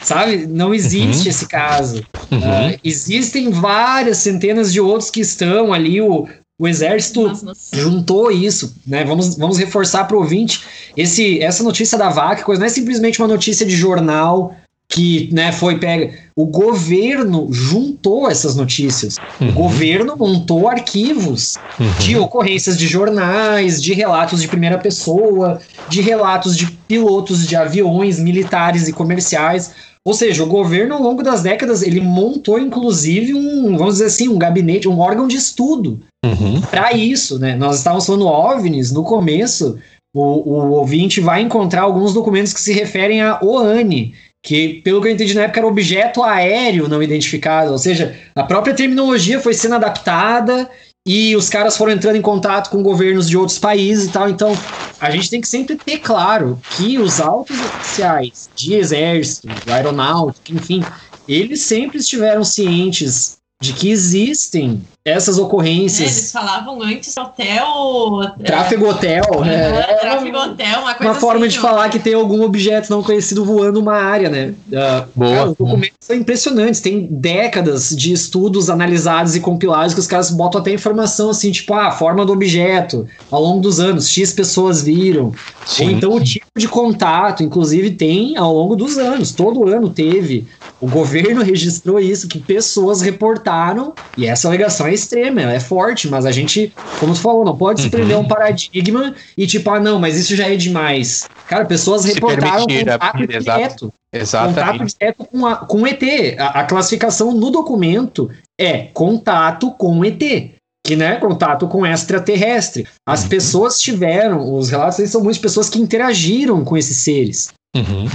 sabe? Não existe uhum. esse caso. Uhum. Uh, existem várias centenas de outros que estão ali. O, o exército nossa, nossa. juntou isso, né? Vamos, vamos reforçar para o ouvinte. Esse, essa notícia da vaca, coisa não é simplesmente uma notícia de jornal que né, foi pega. O governo juntou essas notícias. Uhum. O governo montou arquivos uhum. de ocorrências de jornais, de relatos de primeira pessoa, de relatos de pilotos de aviões militares e comerciais. Ou seja, o governo, ao longo das décadas, ele montou, inclusive, um, vamos dizer assim, um gabinete, um órgão de estudo uhum. para isso. Né? Nós estávamos falando OVNIs no começo. O, o ouvinte vai encontrar alguns documentos que se referem a OANI, que, pelo que eu entendi na época, era objeto aéreo não identificado, ou seja, a própria terminologia foi sendo adaptada e os caras foram entrando em contato com governos de outros países e tal. Então, a gente tem que sempre ter claro que os altos oficiais de exército, aeronáutica, enfim, eles sempre estiveram cientes de que existem essas ocorrências. É, eles falavam antes hotel. Tráfego hotel, né? É, tráfego hotel, uma coisa Uma forma assim, de falar que tem algum objeto não conhecido voando uma área, né? Uh, Boa. Cara, os documentos são impressionantes. Tem décadas de estudos analisados e compilados que os caras botam até informação assim, tipo, ah, a forma do objeto, ao longo dos anos, X pessoas viram. Sim. Ou então o tipo de contato, inclusive, tem ao longo dos anos. Todo ano teve. O governo registrou isso, que pessoas reportaram, e essa alegação é extrema, ela é forte, mas a gente, como tu falou, não pode se prender uhum. um paradigma e tipo, ah, não, mas isso já é demais. Cara, pessoas se reportaram contato a... direto. Exatamente. Contato direto com, a, com ET. A, a classificação no documento é contato com ET que né, contato com extraterrestre. As uhum. pessoas tiveram, os relatos são muitas pessoas que interagiram com esses seres. Uhum.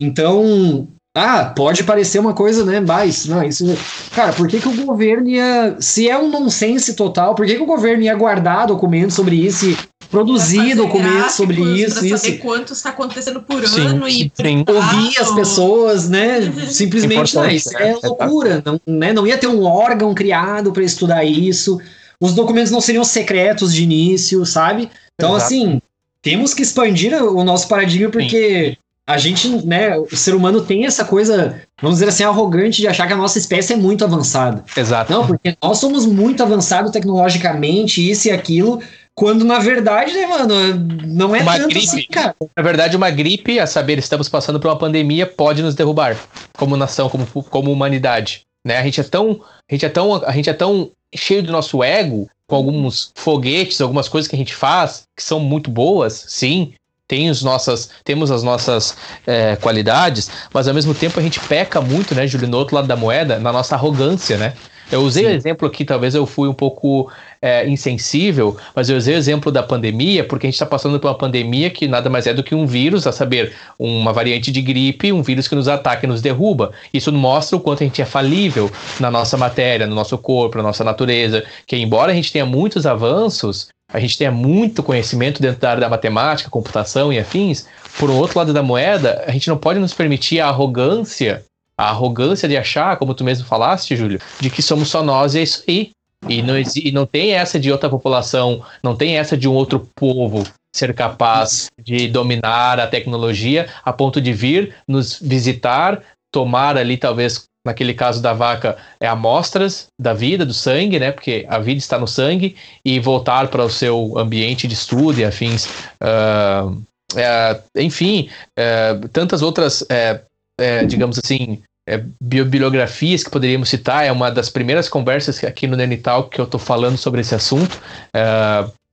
Então, ah, pode parecer uma coisa, né? Mas, não, isso. Cara, por que, que o governo ia. Se é um nonsense total, por que, que o governo ia guardar documentos sobre isso e produzir documentos sobre isso? Pra isso? saber quanto está acontecendo por sim, ano e sim. ouvir as pessoas, né? Simplesmente, não, isso é, é loucura. Não, né? não ia ter um órgão criado para estudar isso. Os documentos não seriam secretos de início, sabe? Então, Exato. assim, temos que expandir o nosso paradigma porque. Sim a gente, né, o ser humano tem essa coisa, vamos dizer assim, arrogante de achar que a nossa espécie é muito avançada. Exato. Não, porque nós somos muito avançados tecnologicamente, isso e aquilo, quando na verdade, né, mano, não é uma tanto gripe. assim, cara. Na verdade, uma gripe, a saber, estamos passando por uma pandemia, pode nos derrubar como nação, como, como humanidade. Né? A gente é tão, a gente é tão, a gente é tão cheio do nosso ego com alguns foguetes, algumas coisas que a gente faz que são muito boas, sim, tem os nossas, temos as nossas é, qualidades, mas ao mesmo tempo a gente peca muito, né, Júlio, no outro lado da moeda, na nossa arrogância, né? Eu usei Sim. o exemplo aqui, talvez eu fui um pouco é, insensível, mas eu usei o exemplo da pandemia, porque a gente está passando por uma pandemia que nada mais é do que um vírus, a saber, uma variante de gripe, um vírus que nos ataca e nos derruba. Isso mostra o quanto a gente é falível na nossa matéria, no nosso corpo, na nossa natureza, que embora a gente tenha muitos avanços, a gente tenha muito conhecimento dentro da área da matemática, computação e afins, por outro lado da moeda, a gente não pode nos permitir a arrogância, a arrogância de achar, como tu mesmo falaste, Júlio, de que somos só nós e é isso aí. E não, e não tem essa de outra população, não tem essa de um outro povo ser capaz de dominar a tecnologia a ponto de vir nos visitar, tomar ali talvez naquele caso da vaca, é amostras da vida, do sangue, né? Porque a vida está no sangue, e voltar para o seu ambiente de estudo e afins. Uh, enfim, é, tantas outras é, digamos assim, é, bibliografias que poderíamos citar. É uma das primeiras conversas aqui no Nenital que eu estou falando sobre esse assunto.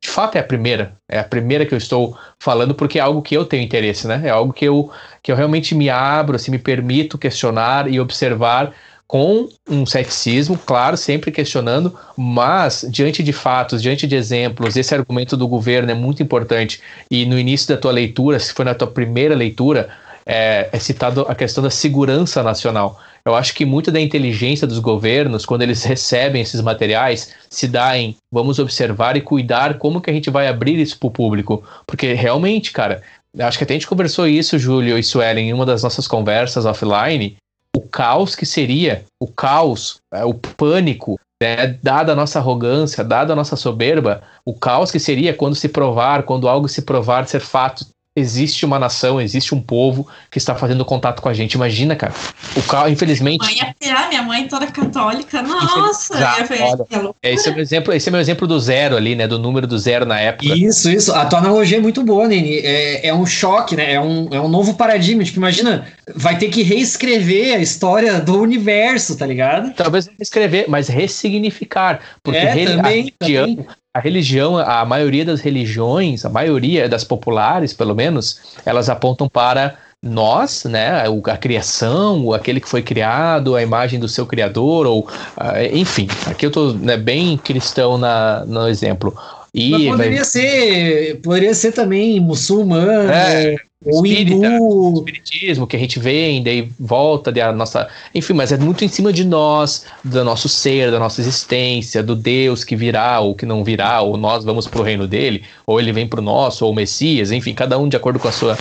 De fato, é a primeira. É a primeira que eu estou falando porque é algo que eu tenho interesse, né? É algo que eu, que eu realmente me abro, assim, me permito questionar e observar com um ceticismo, claro, sempre questionando, mas diante de fatos, diante de exemplos, esse argumento do governo é muito importante. E no início da tua leitura, se foi na tua primeira leitura, é, é citado a questão da segurança nacional. Eu acho que muito da inteligência dos governos, quando eles recebem esses materiais, se dá em vamos observar e cuidar como que a gente vai abrir isso para o público. Porque realmente, cara, acho que até a gente conversou isso, Júlio e Suelen, em uma das nossas conversas offline, o caos que seria, o caos, é, o pânico, né, dada a nossa arrogância, dada a nossa soberba, o caos que seria quando se provar, quando algo se provar ser fato existe uma nação, existe um povo que está fazendo contato com a gente. Imagina, cara. O carro, infelizmente. Minha mãe é minha mãe toda católica. Nossa, é, esse é meu exemplo, esse é meu exemplo do zero ali, né? Do número do zero na época. Isso, isso. A tua analogia é muito boa, Nene. É, é um choque, né? É um, é um novo paradigma. Tipo, imagina, vai ter que reescrever a história do universo, tá ligado? Talvez não reescrever, mas ressignificar. Porque é, também, a religião, também a religião, a maioria das religiões, a maioria das populares, pelo menos, elas apontam para nós, né, a criação, aquele que foi criado, a imagem do seu criador, ou uh, enfim, aqui eu estou né, bem cristão na, no exemplo. E Mas poderia vai... ser, poderia ser também muçulmano, é, o espírita, hindu. espiritismo que a gente vem, daí volta da nossa. Enfim, mas é muito em cima de nós, do nosso ser, da nossa existência, do Deus que virá ou que não virá, ou nós vamos pro reino dele, ou ele vem pro nosso, ou o Messias, enfim, cada um de acordo com a sua.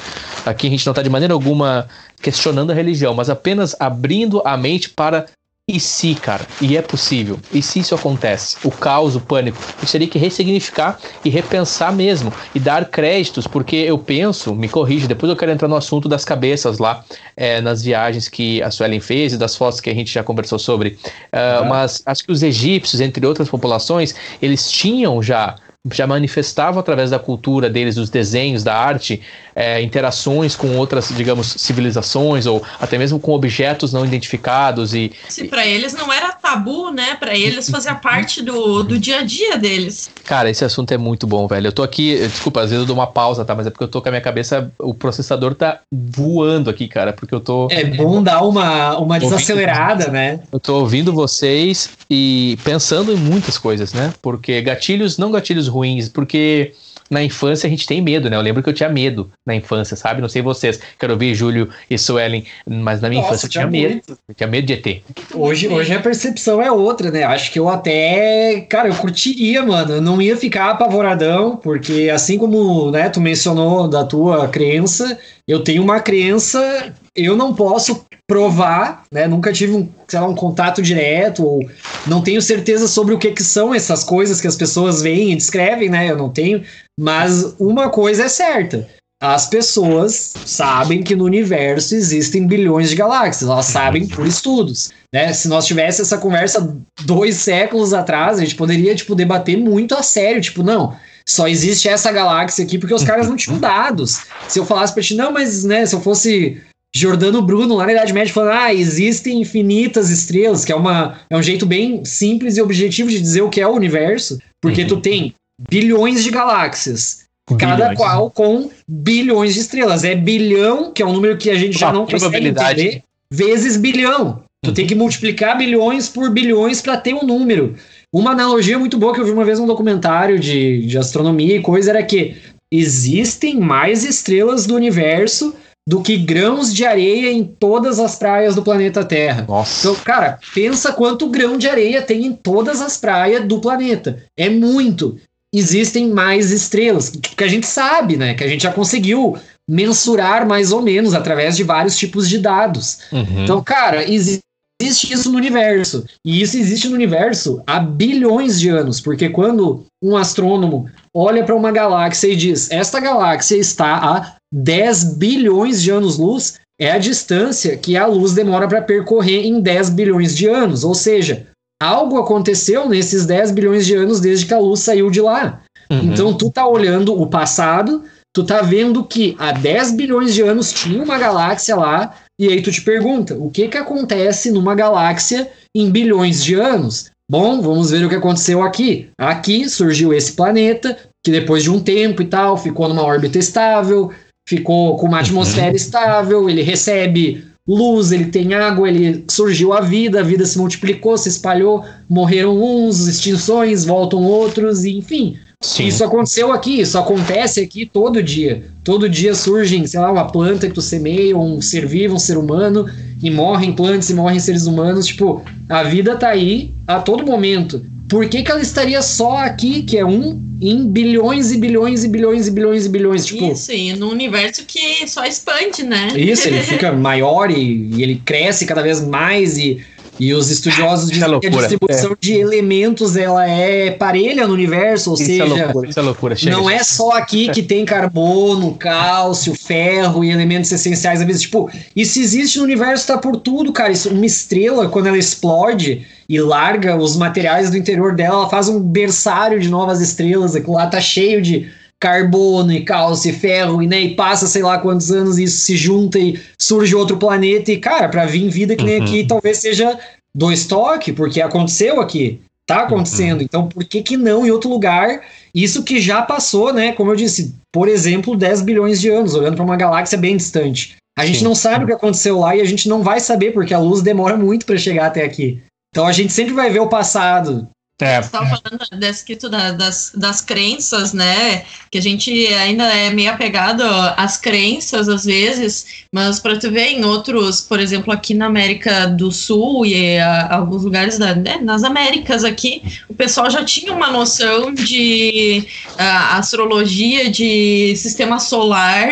Aqui a gente não está de maneira alguma questionando a religião, mas apenas abrindo a mente para e se, cara, e é possível, e se isso acontece, o caos, o pânico, eu teria que ressignificar e repensar mesmo, e dar créditos, porque eu penso, me corrija, depois eu quero entrar no assunto das cabeças lá, é, nas viagens que a Suelen fez e das fotos que a gente já conversou sobre. Uh, uhum. Mas acho que os egípcios, entre outras populações, eles tinham já já manifestavam através da cultura deles, dos desenhos, da arte, é, interações com outras, digamos, civilizações ou até mesmo com objetos não identificados e. Se para eles não era tabu, né? Para eles fazia parte do, do dia a dia deles. Cara, esse assunto é muito bom, velho. Eu tô aqui, desculpa, às vezes eu dou uma pausa, tá? Mas é porque eu tô com a minha cabeça, o processador tá voando aqui, cara, porque eu tô. É bom dar uma, uma desacelerada, ouvindo, né? Eu tô ouvindo vocês e pensando em muitas coisas, né? Porque gatilhos, não gatilhos ruins, porque na infância a gente tem medo, né? Eu lembro que eu tinha medo na infância, sabe? Não sei vocês, quero ver Júlio e Suelen, mas na minha Nossa, infância eu tinha medo. Eu tinha medo de ET. Hoje, hoje a percepção é outra, né? Acho que eu até, cara, eu curtiria, mano. Eu não ia ficar apavoradão, porque assim como, né, tu mencionou da tua crença, eu tenho uma crença, eu não posso provar, né? Nunca tive um, sei lá, um contato direto ou não tenho certeza sobre o que, que são essas coisas que as pessoas veem e descrevem, né? Eu não tenho, mas uma coisa é certa. As pessoas sabem que no universo existem bilhões de galáxias, elas sabem por estudos. Né? Se nós tivéssemos essa conversa dois séculos atrás, a gente poderia tipo, debater muito a sério, tipo, não, só existe essa galáxia aqui porque os caras não tinham dados. Se eu falasse pra ti, não, mas né, se eu fosse Jordano Bruno, lá na Idade Média, falando: ah, existem infinitas estrelas, que é, uma, é um jeito bem simples e objetivo de dizer o que é o universo, porque uhum. tu tem bilhões de galáxias, bilhões. cada qual com bilhões de estrelas. É bilhão, que é um número que a gente já não consegue entender, vezes bilhão. Tu uhum. tem que multiplicar bilhões por bilhões para ter um número. Uma analogia muito boa que eu vi uma vez num documentário de, de astronomia e coisa era que existem mais estrelas do universo do que grãos de areia em todas as praias do planeta Terra. Nossa. Então, cara, pensa quanto grão de areia tem em todas as praias do planeta. É muito. Existem mais estrelas, que a gente sabe, né? Que a gente já conseguiu mensurar mais ou menos através de vários tipos de dados. Uhum. Então, cara, existe isso no universo. E isso existe no universo há bilhões de anos, porque quando um astrônomo olha para uma galáxia e diz: Esta galáxia está a 10 bilhões de anos-luz é a distância que a luz demora para percorrer em 10 bilhões de anos. Ou seja, algo aconteceu nesses 10 bilhões de anos desde que a luz saiu de lá. Uhum. Então tu tá olhando o passado, tu tá vendo que há 10 bilhões de anos tinha uma galáxia lá, E aí tu te pergunta, o que que acontece numa galáxia em bilhões de anos? Bom, vamos ver o que aconteceu aqui. Aqui surgiu esse planeta, que depois de um tempo e tal, ficou numa órbita estável, ficou com uma atmosfera uhum. estável, ele recebe luz, ele tem água, ele surgiu a vida, a vida se multiplicou, se espalhou, morreram uns, extinções, voltam outros, e, enfim. Sim. Isso aconteceu aqui, isso acontece aqui todo dia. Todo dia surgem, sei lá, uma planta que tu semeia, um ser vivo, um ser humano, e morrem plantas e morrem seres humanos. Tipo, a vida tá aí a todo momento. Por que, que ela estaria só aqui, que é um em bilhões e bilhões e bilhões e bilhões e bilhões? Tipo, Isso, e num universo que só expande, né? Isso, ele fica maior e, e ele cresce cada vez mais e e os estudiosos dizem é que a distribuição é. de elementos ela é parelha no universo, ou isso é seja, é loucura, isso é loucura. Chega, não é só aqui que tem carbono, cálcio, ferro e elementos essenciais. Às vezes, tipo, isso existe no universo, tá por tudo, cara. Isso, uma estrela, quando ela explode e larga os materiais do interior dela, ela faz um berçário de novas estrelas. Aquilo lá tá cheio de carbono e cálcio e ferro, e, né, e passa sei lá quantos anos isso se junta e surge outro planeta. E, cara, para vir vida que nem uhum. aqui, talvez seja do estoque, porque aconteceu aqui. Tá acontecendo. Uhum. Então, por que, que não em outro lugar? Isso que já passou, né? Como eu disse, por exemplo, 10 bilhões de anos, olhando para uma galáxia bem distante. A gente Sim. não sabe o que aconteceu lá e a gente não vai saber, porque a luz demora muito para chegar até aqui. Então a gente sempre vai ver o passado, é. Você estava falando descrito da, das, das crenças, né? Que a gente ainda é meio apegado às crenças às vezes, mas para tu ver em outros, por exemplo, aqui na América do Sul e a, alguns lugares da, né, nas Américas aqui, o pessoal já tinha uma noção de a, astrologia, de sistema solar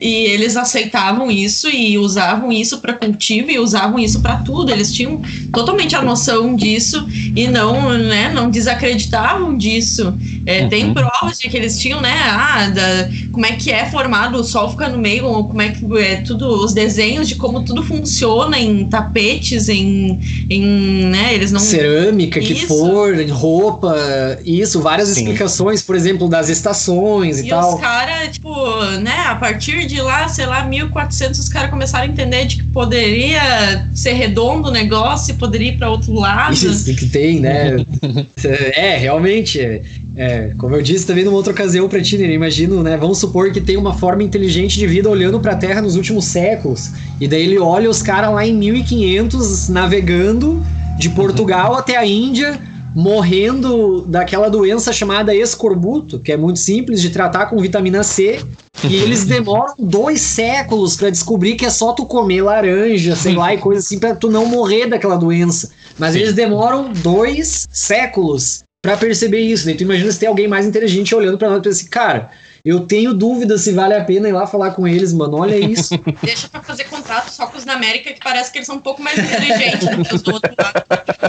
e eles aceitavam isso e usavam isso para cultivo e usavam isso para tudo. Eles tinham totalmente a noção disso e não, né? Não desacreditavam disso. É, uhum. Tem provas de que eles tinham, né? Ah, da, como é que é formado, o sol fica no meio, como é que é tudo, os desenhos de como tudo funciona em tapetes, em, em né? Eles não. Cerâmica, isso. que for, em roupa, isso, várias Sim. explicações, por exemplo, das estações e, e tal. E os caras, tipo, né? A partir de lá, sei lá, 1400, os caras começaram a entender de que poderia ser redondo o negócio e poderia ir para outro lado. Isso que tem, né? é, realmente. É, como eu disse também numa outra ocasião para ti, né? imagino, né? Vamos supor que tem uma forma inteligente de vida olhando para a Terra nos últimos séculos. E daí ele olha os caras lá em 1500 navegando de Portugal até a Índia, morrendo daquela doença chamada escorbuto, que é muito simples de tratar com vitamina C. E eles demoram dois séculos para descobrir que é só tu comer laranja, sei lá, e coisa assim, pra tu não morrer daquela doença. Mas Sim. eles demoram dois séculos para perceber isso. Daí tu imagina se tem alguém mais inteligente olhando para nós e pensa assim, cara, eu tenho dúvida se vale a pena ir lá falar com eles, mano. Olha isso. Deixa pra fazer contrato só com os da América, que parece que eles são um pouco mais inteligentes do que os do outro lado.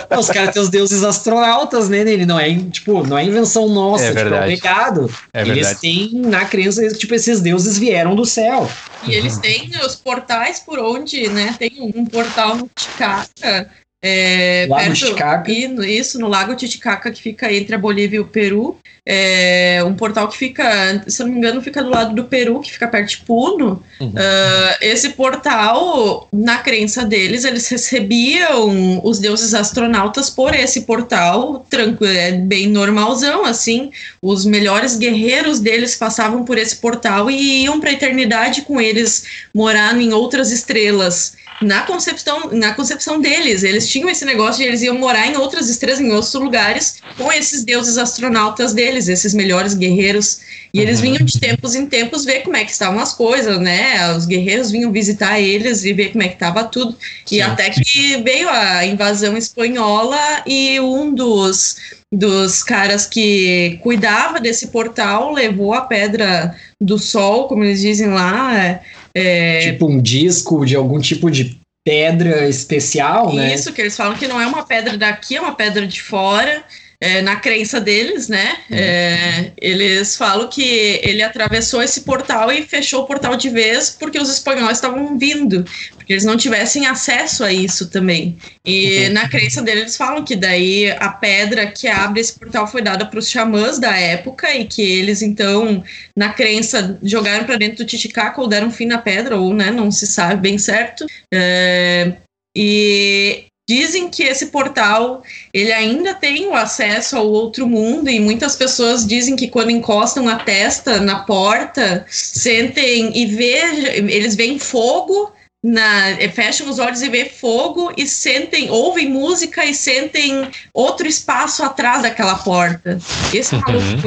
Não, os caras têm os deuses astronautas, né, Ele não é, tipo, não é invenção nossa, é tipo, é um legado. É eles verdade. têm na crença que, tipo, esses deuses vieram do céu. E eles têm os portais por onde, né? Tem um portal no Titicaca é, Lago perto, Titicaca. Isso, no Lago Titicaca, que fica entre a Bolívia e o Peru. É um portal que fica, se não me engano, fica do lado do Peru, que fica perto de Puno. Uhum. Uh, esse portal, na crença deles, eles recebiam os deuses astronautas por esse portal, tranquilo, é bem normalzão, assim. Os melhores guerreiros deles passavam por esse portal e iam para a eternidade com eles, morar em outras estrelas na concepção, na concepção deles. Eles tinham esse negócio de eles iam morar em outras estrelas, em outros lugares, com esses deuses astronautas deles, esses melhores guerreiros. E eles vinham de tempos em tempos ver como é que estavam as coisas, né? Os guerreiros vinham visitar eles e ver como é que estava tudo. Sim. E até que veio a invasão espanhola e um dos dos caras que cuidava desse portal levou a pedra do sol, como eles dizem lá, é... Tipo um disco de algum tipo de pedra especial, Isso, né? Isso, que eles falam que não é uma pedra daqui, é uma pedra de fora. É, na crença deles, né? É, eles falam que ele atravessou esse portal e fechou o portal de vez porque os espanhóis estavam vindo, porque eles não tivessem acesso a isso também. E na crença deles, eles falam que daí a pedra que abre esse portal foi dada para os xamãs da época e que eles, então, na crença, jogaram para dentro do Titicaca ou deram fim na pedra, ou né, não se sabe bem certo. É, e Dizem que esse portal ele ainda tem o acesso ao outro mundo e muitas pessoas dizem que quando encostam a testa na porta sentem e vejam, eles veem fogo na, fecham os olhos e vê fogo e sentem, ouvem música e sentem outro espaço atrás daquela porta. Esse é uhum.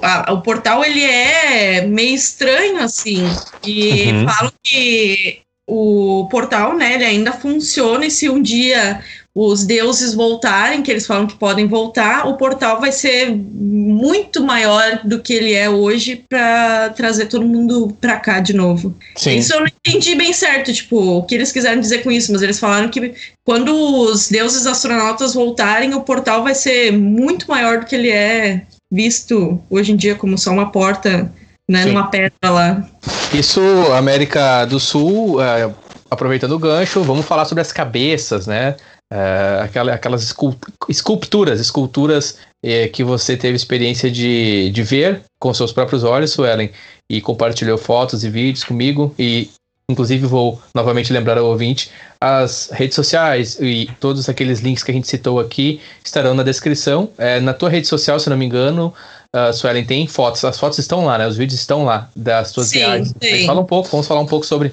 A, o portal ele é meio estranho assim e uhum. falam que o portal, né, ele ainda funciona e se um dia os deuses voltarem, que eles falam que podem voltar, o portal vai ser muito maior do que ele é hoje para trazer todo mundo para cá de novo. Sim. Isso eu não entendi bem certo, tipo, o que eles quiseram dizer com isso, mas eles falaram que quando os deuses astronautas voltarem, o portal vai ser muito maior do que ele é visto hoje em dia como só uma porta né, numa pedra lá. Isso, América do Sul, é, aproveitando o gancho, vamos falar sobre as cabeças, né? É, aquela, aquelas esculturas, esculturas é, que você teve experiência de, de ver com seus próprios olhos, Suelen, e compartilhou fotos e vídeos comigo. E, inclusive, vou novamente lembrar ao ouvinte: as redes sociais e todos aqueles links que a gente citou aqui estarão na descrição. É, na tua rede social, se não me engano, uh, Suelen, tem fotos. As fotos estão lá, né? Os vídeos estão lá das suas sim, viagens. Sim. Fala um pouco, vamos falar um pouco sobre.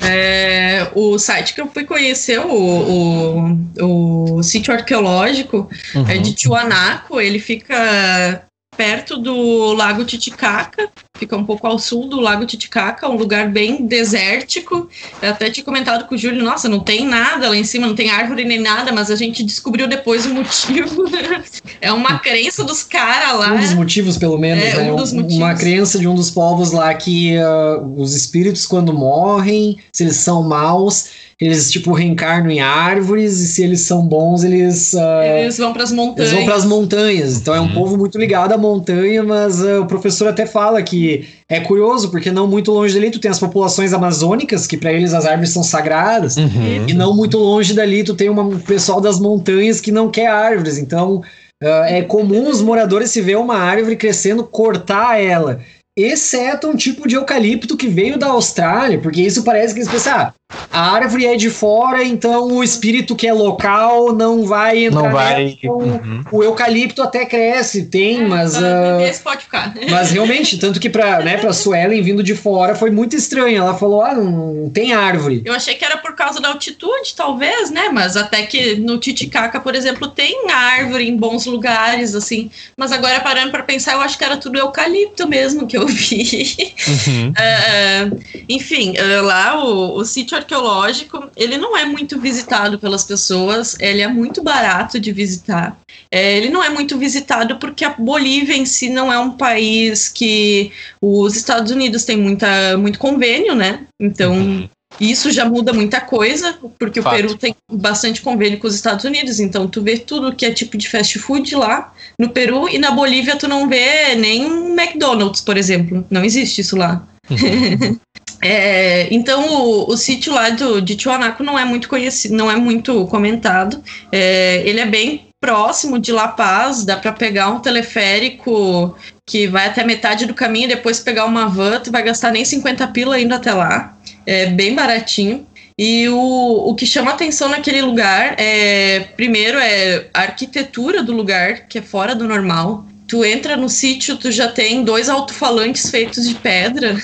É, o site que eu fui conhecer, o, o, o sítio arqueológico, é uhum. é de Tiwanaku. Ele fica perto do Lago Titicaca, fica um pouco ao sul do Lago Titicaca, um lugar bem desértico. Eu até tinha comentado com o Júlio, nossa, não tem nada lá em cima, não tem árvore nem nada, mas a gente descobriu depois o motivo. é uma crença dos caras lá. Um dos motivos, pelo menos, é, né? um dos motivos. Uma crença de um dos povos lá que uh, os espíritos, quando morrem, se eles são maus, eles tipo reencarnam em árvores e se eles são bons eles uh, eles vão para as montanhas eles vão para as montanhas então é um uhum. povo muito ligado à montanha mas uh, o professor até fala que é curioso porque não muito longe dali tu tem as populações amazônicas que para eles as árvores são sagradas uhum. e não muito longe dali tu tem um pessoal das montanhas que não quer árvores então uh, é comum os moradores se ver uma árvore crescendo cortar ela exceto um tipo de eucalipto que veio da Austrália, porque isso parece que eles pensam, ah, a árvore é de fora, então o espírito que é local não vai entrar. Não vai. Uhum. O eucalipto até cresce, tem, é, mas. Uh, pode ficar. Mas realmente, tanto que para né, pra Suelen vindo de fora foi muito estranho. Ela falou: ah, não tem árvore. Eu achei que era por causa da altitude, talvez, né? Mas até que no Titicaca, por exemplo, tem árvore em bons lugares, assim. Mas agora parando para pensar, eu acho que era tudo eucalipto mesmo que eu vi. Uhum. uh, enfim, uh, lá o, o sítio arqueológico, ele não é muito visitado pelas pessoas, ele é muito barato de visitar. É, ele não é muito visitado porque a Bolívia em si não é um país que os Estados Unidos têm muita, muito convênio, né? Então, uhum. Isso já muda muita coisa, porque Fato. o Peru tem bastante convênio com os Estados Unidos, então tu vê tudo que é tipo de fast food lá no Peru e na Bolívia tu não vê nem um McDonald's, por exemplo. Não existe isso lá. Uhum. É, então o, o sítio lá do, de Tiwanaku não é muito conhecido, não é muito comentado. É, ele é bem próximo de La Paz, dá para pegar um teleférico que vai até metade do caminho, depois pegar uma van, tu vai gastar nem 50 pila indo até lá. É bem baratinho. E o, o que chama atenção naquele lugar é, primeiro, é a arquitetura do lugar, que é fora do normal tu entra no sítio, tu já tem dois alto-falantes feitos de pedra.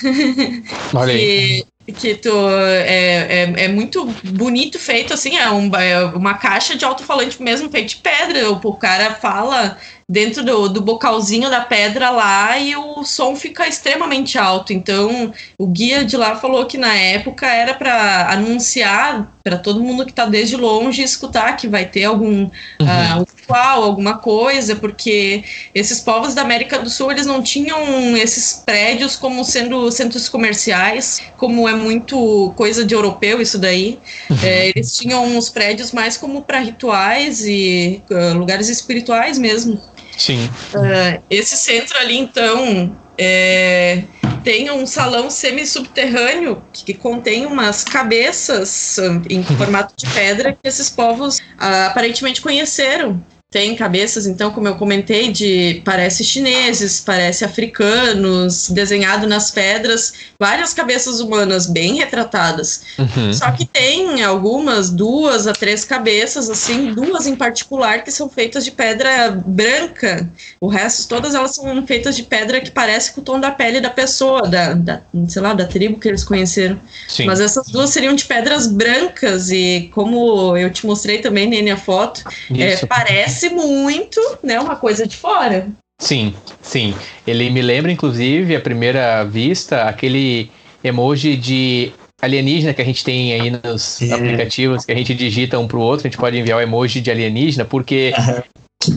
Olha aí. Que, que tu, é, é, é, muito bonito feito, assim, é, um, é uma caixa de alto-falante mesmo feito de pedra. O, o cara fala dentro do, do bocalzinho da pedra lá e o som fica extremamente alto. Então, o guia de lá falou que na época era para anunciar para todo mundo que está desde longe escutar que vai ter algum uhum. uh, ritual, alguma coisa, porque esses povos da América do Sul eles não tinham esses prédios como sendo centros comerciais, como é muito coisa de europeu isso daí. Uhum. É, eles tinham os prédios mais como para rituais e uh, lugares espirituais mesmo. Sim. Uh, esse centro ali, então, é, tem um salão semi-subterrâneo que, contém umas cabeças em formato de pedra que esses povos uh, aparentemente conheceram tem cabeças, então, como eu comentei, de parece chineses, parece africanos, desenhado nas pedras, várias cabeças humanas bem retratadas. Uhum. Só que tem algumas, duas a três cabeças, assim, duas em particular que são feitas de pedra branca. O resto, todas elas são feitas de pedra que parece com o tom da pele da pessoa, da, da sei lá, da tribo que eles conheceram. Sim. Mas essas duas seriam de pedras brancas e como eu te mostrei também, Nene, a foto, é, parece parece muito, né, uma coisa de fora. Sim, sim. Ele me lembra, inclusive, à primeira vista, aquele emoji de alienígena que a gente tem aí nos é. aplicativos, que a gente digita um pro outro, a gente pode enviar o emoji de alienígena, porque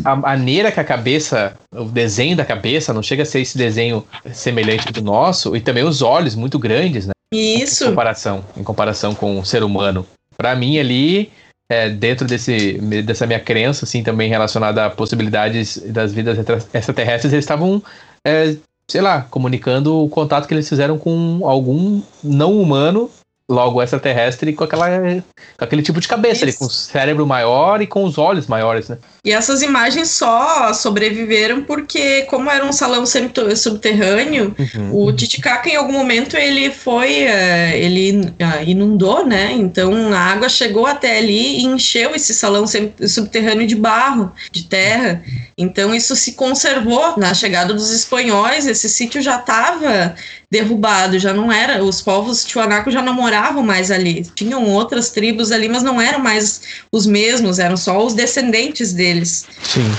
a maneira que a cabeça, o desenho da cabeça, não chega a ser esse desenho semelhante do nosso, e também os olhos muito grandes, né? Isso. Em comparação, em comparação com o ser humano. Para mim ali, é, dentro desse, dessa minha crença, assim, também relacionada a possibilidades das vidas extraterrestres, eles estavam, é, sei lá, comunicando o contato que eles fizeram com algum não humano logo extraterrestre com, aquela, com aquele tipo de cabeça ali, com o cérebro maior e com os olhos maiores, né? E essas imagens só sobreviveram porque, como era um salão subterrâneo, uhum. o Titicaca em algum momento ele foi, uh, ele uh, inundou, né? Então a água chegou até ali e encheu esse salão subterrâneo de barro, de terra. Então isso se conservou na chegada dos espanhóis. Esse sítio já estava derrubado, já não era, os povos tiwanaku já não moravam mais ali. Tinham outras tribos ali, mas não eram mais os mesmos, eram só os descendentes deles. Sim.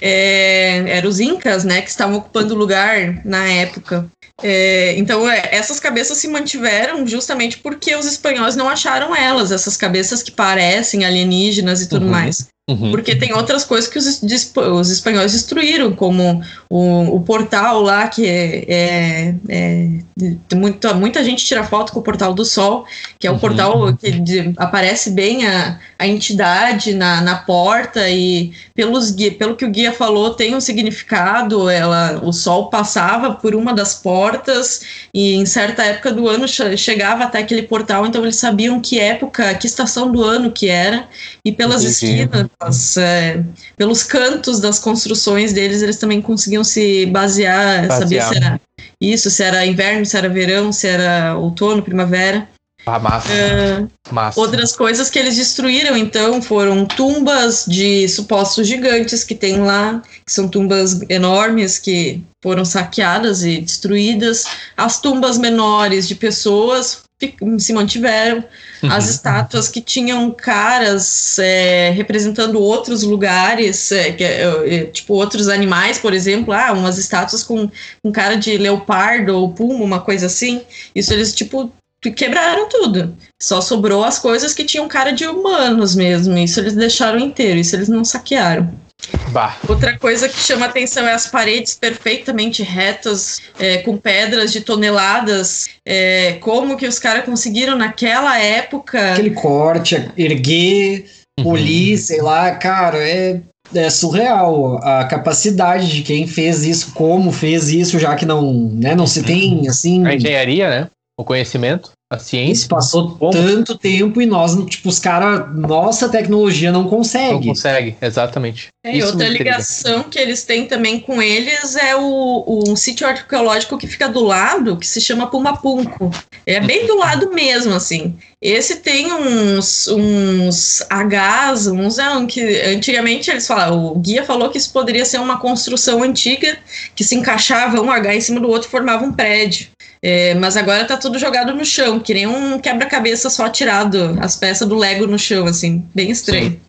É, eram os incas, né, que estavam ocupando o lugar na época. É, então, é, essas cabeças se mantiveram justamente porque os espanhóis não acharam elas, essas cabeças que parecem alienígenas e tudo uhum. mais. Uhum. Porque tem outras coisas que os, os espanhóis destruíram, como o, o portal lá, que é, é, é, muita, muita gente tira foto com o portal do Sol, que é um uhum. portal que de, aparece bem a, a entidade na, na porta, e pelos, pelo que o guia falou, tem um significado. Ela, o Sol passava por uma das portas, e em certa época do ano chegava até aquele portal, então eles sabiam que época, que estação do ano que era, e pelas Entendi. esquinas as, é, pelos cantos das construções deles, eles também conseguiam se basear, basear, saber se era isso, se era inverno, se era verão, se era outono, primavera. Ah, massa. Uh, massa. Outras coisas que eles destruíram, então, foram tumbas de supostos gigantes que tem lá, que são tumbas enormes que foram saqueadas e destruídas. As tumbas menores de pessoas se mantiveram. Uhum. As estátuas que tinham caras é, representando outros lugares, é, que, é, é, tipo outros animais, por exemplo, ah, umas estátuas com, com cara de leopardo ou puma, uma coisa assim. Isso eles, tipo, quebraram tudo. Só sobrou as coisas que tinham cara de humanos mesmo. Isso eles deixaram inteiro, isso eles não saquearam. Bah. Outra coisa que chama atenção é as paredes perfeitamente retas, é, com pedras de toneladas. É, como que os caras conseguiram naquela época. Aquele corte, erguer, uhum. polir, sei lá, cara, é, é surreal a capacidade de quem fez isso, como fez isso, já que não, né, não se tem assim. A engenharia, né? O conhecimento. A ciência. Passou como? tanto tempo e nós, tipo, os caras, nossa tecnologia não consegue. Não consegue, exatamente. É, e outra ligação que eles têm também com eles é o, o um sítio arqueológico que fica do lado, que se chama Pumapunco. É bem do lado mesmo, assim. Esse tem uns, uns Hs, uns é, que antigamente eles falavam, o guia falou que isso poderia ser uma construção antiga que se encaixava um H em cima do outro e formava um prédio. É, mas agora tá tudo jogado no chão, que nem um quebra-cabeça só tirado as peças do Lego no chão, assim, bem estranho.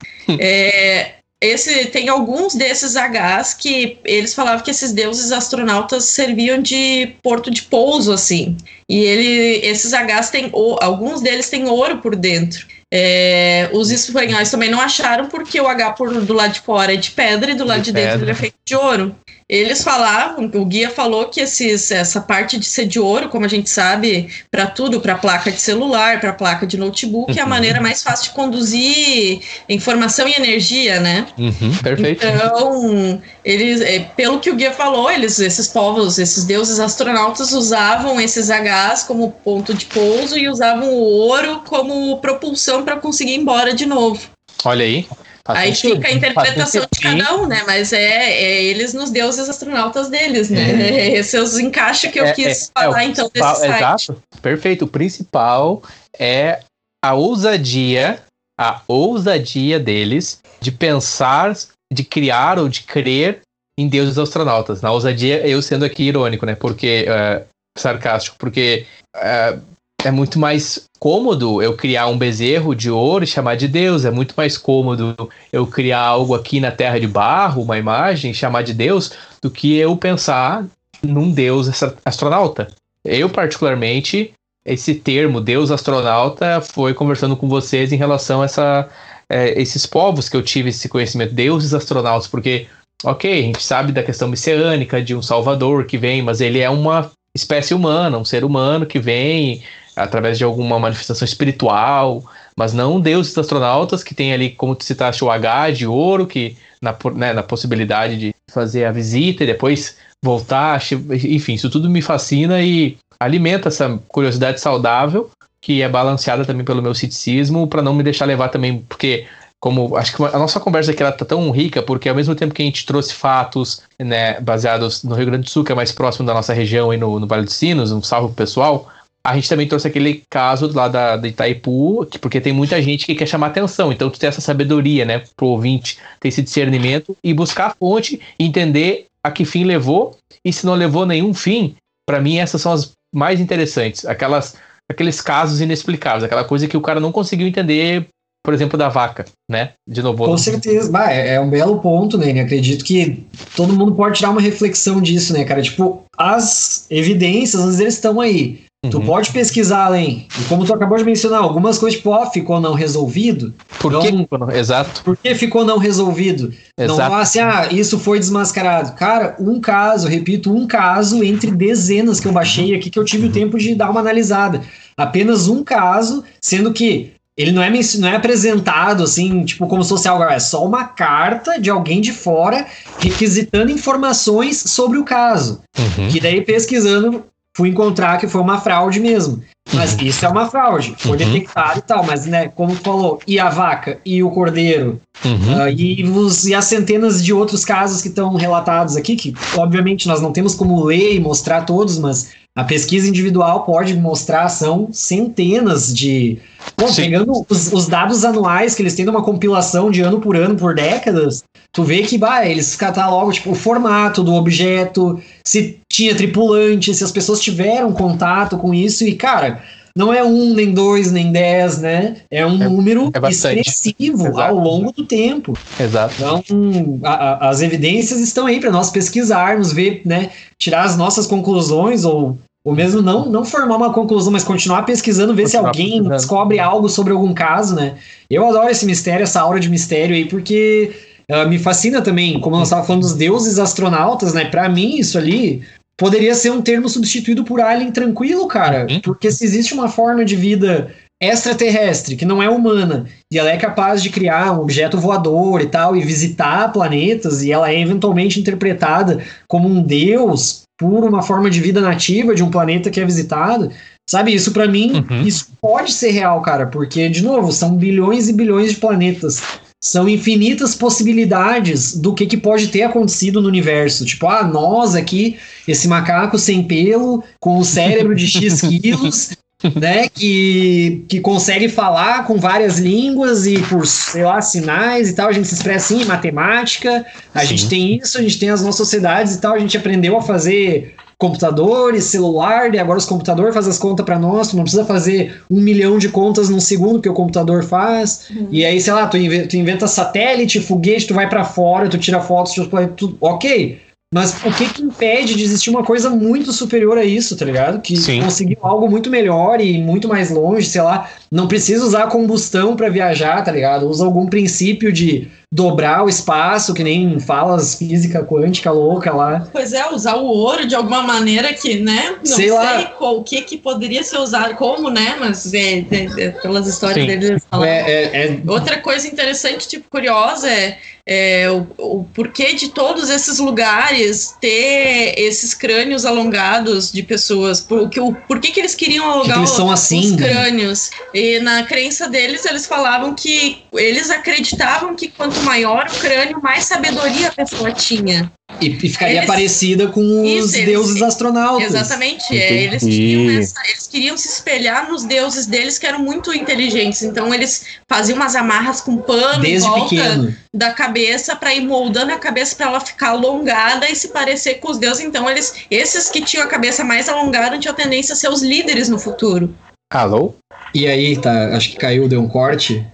É, esse tem alguns desses Hs que eles falavam que esses deuses astronautas serviam de porto de pouso, assim. E ele, esses Hs têm, alguns deles têm ouro por dentro. É, os espanhóis também não acharam porque o H por, do lado de fora é de pedra e do lado de, de dentro ele é feito de ouro. Eles falavam, o guia falou que esses, essa parte de ser de ouro, como a gente sabe, para tudo, para placa de celular, para placa de notebook, uhum. é a uhum. maneira mais fácil de conduzir informação e energia, né? Uhum, perfeito. Então, eles, é, pelo que o guia falou, eles, esses povos, esses deuses astronautas usavam esses Hs como ponto de pouso e usavam o ouro como propulsão para conseguir ir embora de novo. Olha aí. Faz Aí sentido, fica a interpretação de cada um, né? Mas é, é, eles nos deuses astronautas deles, né? É. Esse é os encaixes que eu é, quis é, é falar, então, desse site. Exato, perfeito. O principal é a ousadia, a ousadia deles de pensar, de criar ou de crer em deuses astronautas. Na ousadia, eu sendo aqui irônico, né? Porque. Uh, sarcástico, porque uh, é muito mais cômodo eu criar um bezerro de ouro e chamar de Deus. É muito mais cômodo eu criar algo aqui na terra de barro, uma imagem, chamar de Deus, do que eu pensar num Deus astronauta. Eu, particularmente, esse termo Deus astronauta foi conversando com vocês em relação a essa, é, esses povos que eu tive esse conhecimento, deuses astronautas, porque, ok, a gente sabe da questão messiânica de um salvador que vem, mas ele é uma espécie humana, um ser humano que vem através de alguma manifestação espiritual, mas não deuses astronautas que tem ali, como tu citaste, o H de ouro, que na, né, na possibilidade de fazer a visita e depois voltar, enfim, isso tudo me fascina e alimenta essa curiosidade saudável, que é balanceada também pelo meu ceticismo, para não me deixar levar também, porque como acho que a nossa conversa aqui ela tá tão rica porque ao mesmo tempo que a gente trouxe fatos né, baseados no Rio Grande do Sul que é mais próximo da nossa região e no, no Vale dos Sinos um salve pro pessoal a gente também trouxe aquele caso lá da, de Itaipu, que, porque tem muita gente que quer chamar atenção. Então, tu tem essa sabedoria, né, pro ouvinte ter esse discernimento e buscar a fonte, entender a que fim levou, e se não levou nenhum fim, para mim essas são as mais interessantes. Aquelas, aqueles casos inexplicáveis, aquela coisa que o cara não conseguiu entender por exemplo, da vaca, né? De novo. Com certeza. Bah, é, é um belo ponto, né? Acredito que todo mundo pode tirar uma reflexão disso, né, cara? Tipo, as evidências, às vezes, estão aí. Uhum. Tu pode pesquisar além. E como tu acabou de mencionar, algumas coisas, tipo, ó, ficou não resolvido. Por então, que não? Exato. Por que ficou não resolvido? Exato. Não assim, ah, isso foi desmascarado. Cara, um caso, repito, um caso entre dezenas que eu baixei aqui que eu tive o tempo de dar uma analisada. Apenas um caso, sendo que ele não é, não é apresentado assim, tipo, como se fosse algo, é só uma carta de alguém de fora requisitando informações sobre o caso. Uhum. Que daí, pesquisando, fui encontrar que foi uma fraude mesmo. Mas uhum. isso é uma fraude, foi uhum. detectado e tal, mas né, como falou, e a vaca, e o cordeiro, uhum. uh, e, os, e as centenas de outros casos que estão relatados aqui, que obviamente nós não temos como ler e mostrar todos, mas a pesquisa individual pode mostrar, são centenas de. Bom, pegando os, os, dados anuais que eles têm numa compilação de ano por ano, por décadas, tu vê que bah, eles catalogam tipo, o formato do objeto, se tinha tripulante, se as pessoas tiveram contato com isso, e, cara, não é um, nem dois, nem dez, né? É um é, número é expressivo Exato. ao longo do tempo. Exato. Então, a, a, as evidências estão aí para nós pesquisarmos, ver, né? Tirar as nossas conclusões ou ou mesmo não, não formar uma conclusão, mas continuar pesquisando, ver continuar se alguém pesquisando. descobre algo sobre algum caso, né? Eu adoro esse mistério, essa aura de mistério aí, porque uh, me fascina também, como nós estávamos falando dos deuses astronautas, né? Para mim, isso ali poderia ser um termo substituído por alien tranquilo, cara. Uhum. Porque se existe uma forma de vida extraterrestre, que não é humana, e ela é capaz de criar um objeto voador e tal, e visitar planetas, e ela é eventualmente interpretada como um deus, por uma forma de vida nativa de um planeta que é visitado. Sabe, isso para mim, uhum. isso pode ser real, cara, porque, de novo, são bilhões e bilhões de planetas. São infinitas possibilidades do que, que pode ter acontecido no universo. Tipo, ah, nós aqui, esse macaco sem pelo, com o cérebro de X quilos, né, que, que consegue falar com várias línguas e por, sei lá, sinais e tal, a gente se expressa assim em matemática, a Sim. gente tem isso, a gente tem as nossas sociedades e tal, a gente aprendeu a fazer computadores, celular, e agora os computadores fazem as contas para nós, tu não precisa fazer um milhão de contas num segundo que o computador faz. Uhum. E aí, sei lá, tu inventa, tu inventa satélite, foguete, tu vai para fora, tu tira fotos, tu, ok. Mas o que que impede de existir uma coisa muito superior a isso, tá ligado? Que Sim. conseguiu algo muito melhor e muito mais longe, sei lá. Não precisa usar combustão para viajar, tá ligado? Usa algum princípio de dobrar o espaço, que nem falas física quântica louca lá. Pois é, usar o ouro de alguma maneira que, né? Não sei, sei qual, o que que poderia ser usado, como, né? Mas é, é, é pelas histórias Sim. deles falam. É, é, é, Outra coisa interessante, tipo, curiosa, é é, o, o, porquê de todos esses lugares ter esses crânios alongados de pessoas, por, que, o, por que, que eles queriam alongar eles são assim, os né? crânios. E na crença deles, eles falavam que eles acreditavam que quanto maior o crânio, mais sabedoria a pessoa tinha. E, e ficaria eles, parecida com os isso, deuses eles, astronautas. Exatamente. É, eles, essa, eles queriam se espelhar nos deuses deles que eram muito inteligentes. Então eles faziam umas amarras com pano Desde em volta pequeno. da cabeça para ir moldando a cabeça para ela ficar alongada e se parecer com os deuses. Então eles, esses que tinham a cabeça mais alongada tinham tendência a ser os líderes no futuro. Alô? E aí, tá? Acho que caiu, deu um corte.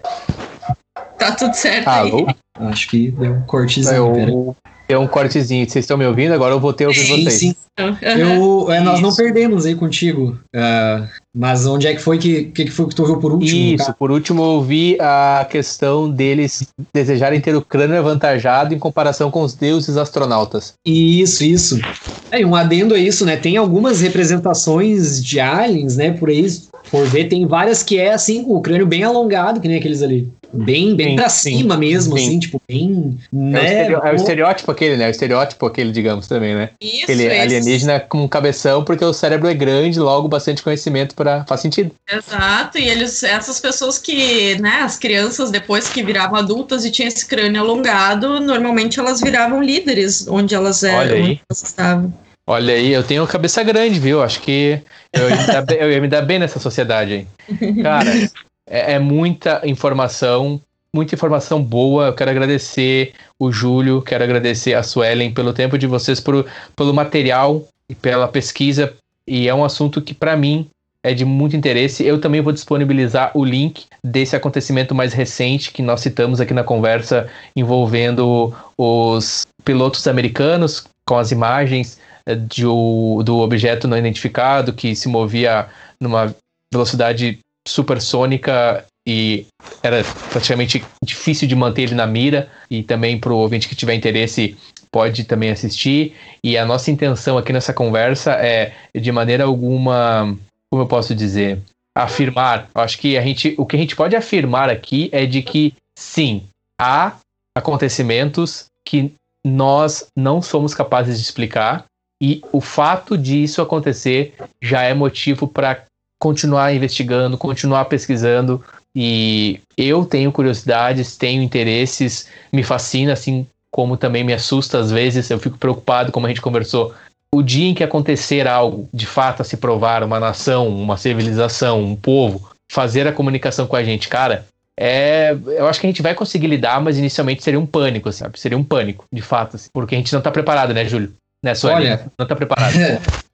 Tá tudo certo Alô? aí. Acho que deu um cortezinho. Eu, Deu um cortezinho. Vocês estão me ouvindo? Agora eu vou ter ouvir vocês. Sim. Eu, é, nós não perdemos aí contigo. Uh, mas onde é que foi que, que foi que tu ouviu por último? Isso, cara? por último eu ouvi a questão deles desejarem ter o crânio avantajado em comparação com os deuses astronautas. Isso, isso. É, um adendo a isso, né? Tem algumas representações de aliens, né? Por aí, por ver, tem várias que é assim, com o crânio bem alongado, que nem aqueles ali. Bem, bem sim, pra sim, cima mesmo, sim. assim, tipo, bem. Né? É, o é, o estereótipo aquele, né? O estereótipo aquele, digamos, também, né? Isso, aquele isso. alienígena com um cabeção, porque o cérebro é grande, logo bastante conhecimento para Faz sentido. Exato, e eles, essas pessoas que, né, as crianças, depois que viravam adultas e tinham esse crânio alongado, normalmente elas viravam líderes onde elas eram, Olha aí. onde elas estavam. Olha aí, eu tenho cabeça grande, viu? Acho que eu ia me dar bem, eu ia me dar bem nessa sociedade aí. Cara, é, é, muita informação, muita informação boa. Eu quero agradecer o Júlio, quero agradecer a Suelen pelo tempo de vocês, por, pelo material e pela pesquisa. E é um assunto que, para mim, é de muito interesse. Eu também vou disponibilizar o link desse acontecimento mais recente que nós citamos aqui na conversa, envolvendo os pilotos americanos com as imagens eh, de, do objeto não identificado que se movia numa velocidade supersônica e era praticamente difícil de manter ele na mira. E também para o ouvinte que tiver interesse pode também assistir. E a nossa intenção aqui nessa conversa é de maneira alguma como eu posso dizer afirmar. Acho que a gente o que a gente pode afirmar aqui é de que sim há acontecimentos que nós não somos capazes de explicar. E o fato disso acontecer já é motivo para continuar investigando, continuar pesquisando. E eu tenho curiosidades, tenho interesses, me fascina, assim como também me assusta às vezes. Eu fico preocupado, como a gente conversou. O dia em que acontecer algo, de fato, a se provar uma nação, uma civilização, um povo, fazer a comunicação com a gente, cara, é, eu acho que a gente vai conseguir lidar, mas inicialmente seria um pânico, sabe? Seria um pânico, de fato, assim, porque a gente não tá preparado, né, Júlio? Né, Sueli? Olha, não tá preparado.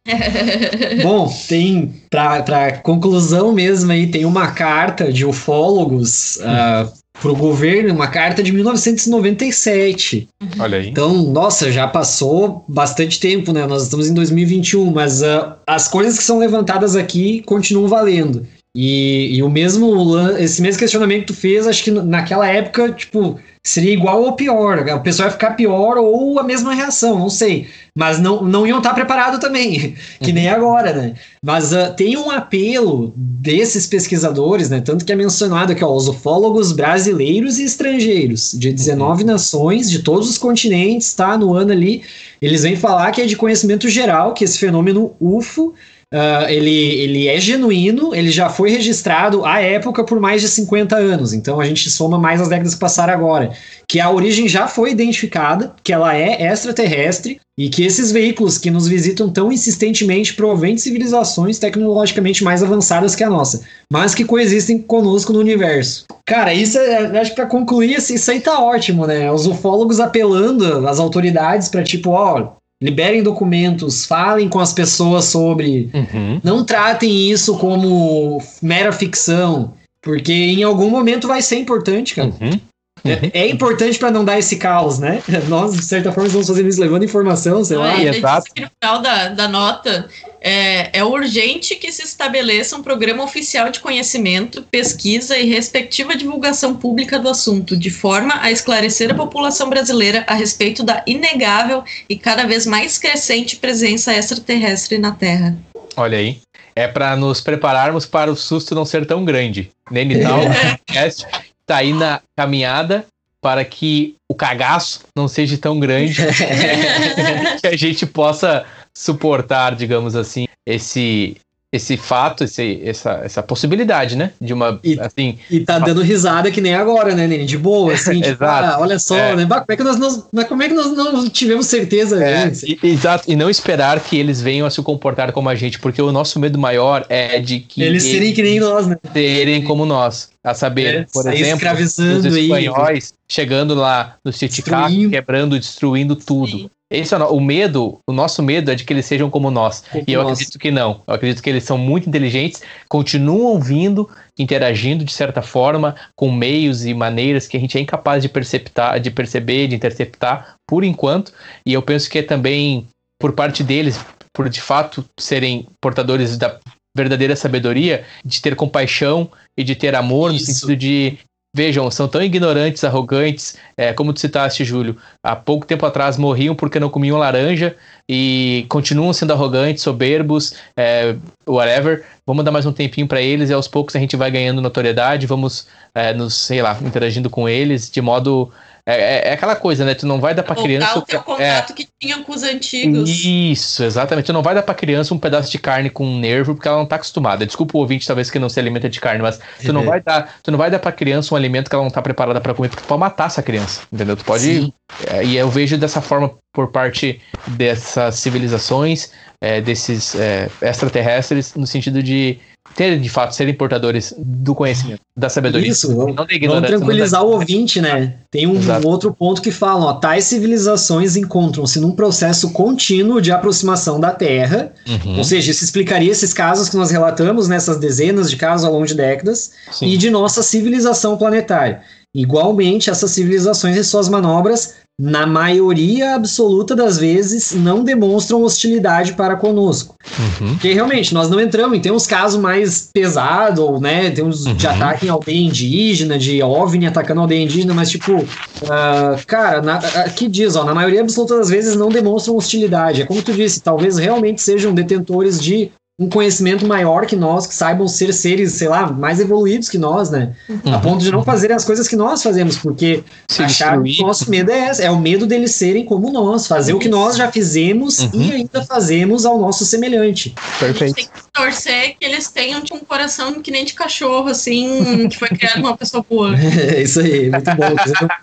Bom, tem, para conclusão mesmo aí, tem uma carta de ufólogos uh, pro governo, uma carta de 1997. Olha aí. Então, nossa, já passou bastante tempo, né? Nós estamos em 2021, mas uh, as coisas que são levantadas aqui continuam valendo. E, e, o mesmo, esse mesmo questionamento que tu fez, acho que naquela época, tipo, seria igual ou pior. A pessoa ia ficar pior ou a mesma reação, não sei. Mas não, não iam estar preparados também, que nem agora, né? Mas uh, tem um apelo desses pesquisadores, né? Tanto que é mencionado aqui, ó, os ufólogos brasileiros e estrangeiros, de 19 uhum. nações, de todos os continentes, tá? No ano ali, eles vêm falar que é de conhecimento geral que esse fenômeno UFO Uh, ele, ele é genuíno, ele já foi registrado à época por mais de 50 anos, então a gente soma mais as décadas que passaram agora. Que a origem já foi identificada, que ela é extraterrestre, e que esses veículos que nos visitam tão insistentemente provêm de civilizações tecnologicamente mais avançadas que a nossa, mas que coexistem conosco no universo. Cara, isso é, acho que para concluir, isso aí tá ótimo, né? Os ufólogos apelando às autoridades para tipo, ó, liberem documentos, falem com as pessoas sobre. Uhum. Não tratem isso como mera ficção, porque em algum momento vai ser importante, cara. Uhum. É, é importante para não dar esse caos, né? Nós, de certa forma, estamos fazendo isso levando informação, sei lá. disse exato. que no final da, da nota é, é urgente que se estabeleça um programa oficial de conhecimento, pesquisa e respectiva divulgação pública do assunto, de forma a esclarecer a população brasileira a respeito da inegável e cada vez mais crescente presença extraterrestre na Terra. Olha aí. É para nos prepararmos para o susto não ser tão grande. Nenital podcast tá aí na caminhada para que o cagaço não seja tão grande que a gente possa suportar, digamos assim, esse esse fato, esse, essa, essa possibilidade, né? De uma E- assim, E tá dando risada que nem agora, né, Nene? De boa, assim, tipo, ah, olha só, É. né? Como é que nós, nós- mas como é que nós não tivemos certeza É, e, exato, e não esperar que eles venham a se comportar como a gente, porque o nosso medo maior é de que Eles serem que nem nós, né? serem como nós. A saber, É, por exemplo, os escravizando aí. espanhóis chegando lá no Titicaca, quebrando, destruindo tudo. Sim. Esse é o, no- o medo, o nosso medo é de que eles sejam como nós. Como e eu nós. acredito que não. Eu acredito que eles são muito inteligentes, continuam vindo, interagindo de certa forma, com meios e maneiras que a gente é incapaz de perceptar, de perceber, de interceptar, por enquanto. E eu penso que é também por parte deles, por de fato serem portadores da verdadeira sabedoria, de ter compaixão e de ter amor no Isso. sentido de Vejam, são tão ignorantes, arrogantes, é, como tu citaste, Júlio. Há pouco tempo atrás morriam porque não comiam laranja e continuam sendo arrogantes, soberbos, é, whatever. Vamos dar mais um tempinho para eles e aos poucos a gente vai ganhando notoriedade, vamos é, nos, sei lá, interagindo com eles de modo. É, é- é aquela coisa, né? Tu não vai dar pra Voltar criança. o teu é, contato que tinha com os antigos. isso, exatamente. Tu não vai dar pra criança um pedaço de carne com um nervo porque ela não tá acostumada. Desculpa o ouvinte, talvez que não se alimenta de carne, mas tu não É. vai dar, tu não vai dar pra criança um alimento que ela não tá preparada pra comer, porque tu pode matar essa criança, entendeu? Tu pode. Sim. É, e eu vejo dessa forma por parte dessas civilizações, é, desses é, extraterrestres, no sentido de ter, de fato, serem portadores do conhecimento, da sabedoria. Isso, vamos, não da vamos ignorância. não da- tranquilizar o ouvinte, né? Tem um Exato. outro ponto que fala, ó, tais civilizações encontram-se num processo contínuo de aproximação da Terra, Uhum, ou seja, isso explicaria esses casos que nós relatamos, nessas dezenas de casos ao longo de décadas, sim. e de nossa civilização planetária. Igualmente, essas civilizações e suas manobras, na maioria absoluta das vezes, não demonstram hostilidade para conosco. Uhum, Porque realmente nós não entramos, tem uns casos mais pesados, ou, né? Tem uns de Uhum. ataque em aldeia indígena, de OVNI atacando aldeia indígena, mas tipo, ah, cara, na, aqui diz, ó, na maioria absoluta das vezes não demonstram hostilidade. É como tu disse, talvez realmente sejam detentores de um conhecimento maior que nós, que saibam ser seres, sei lá, mais evoluídos que nós, né? A uhum. ponto de não fazerem as coisas que nós fazemos, porque Se achar que o nosso medo é esse, é o medo deles serem como nós, fazer o que nós já fizemos Uhum. e ainda fazemos ao nosso semelhante. A Perfeito. Torcer que eles tenham tipo, um coração que nem de cachorro, assim, que foi criado uma pessoa boa. É isso aí, muito bom.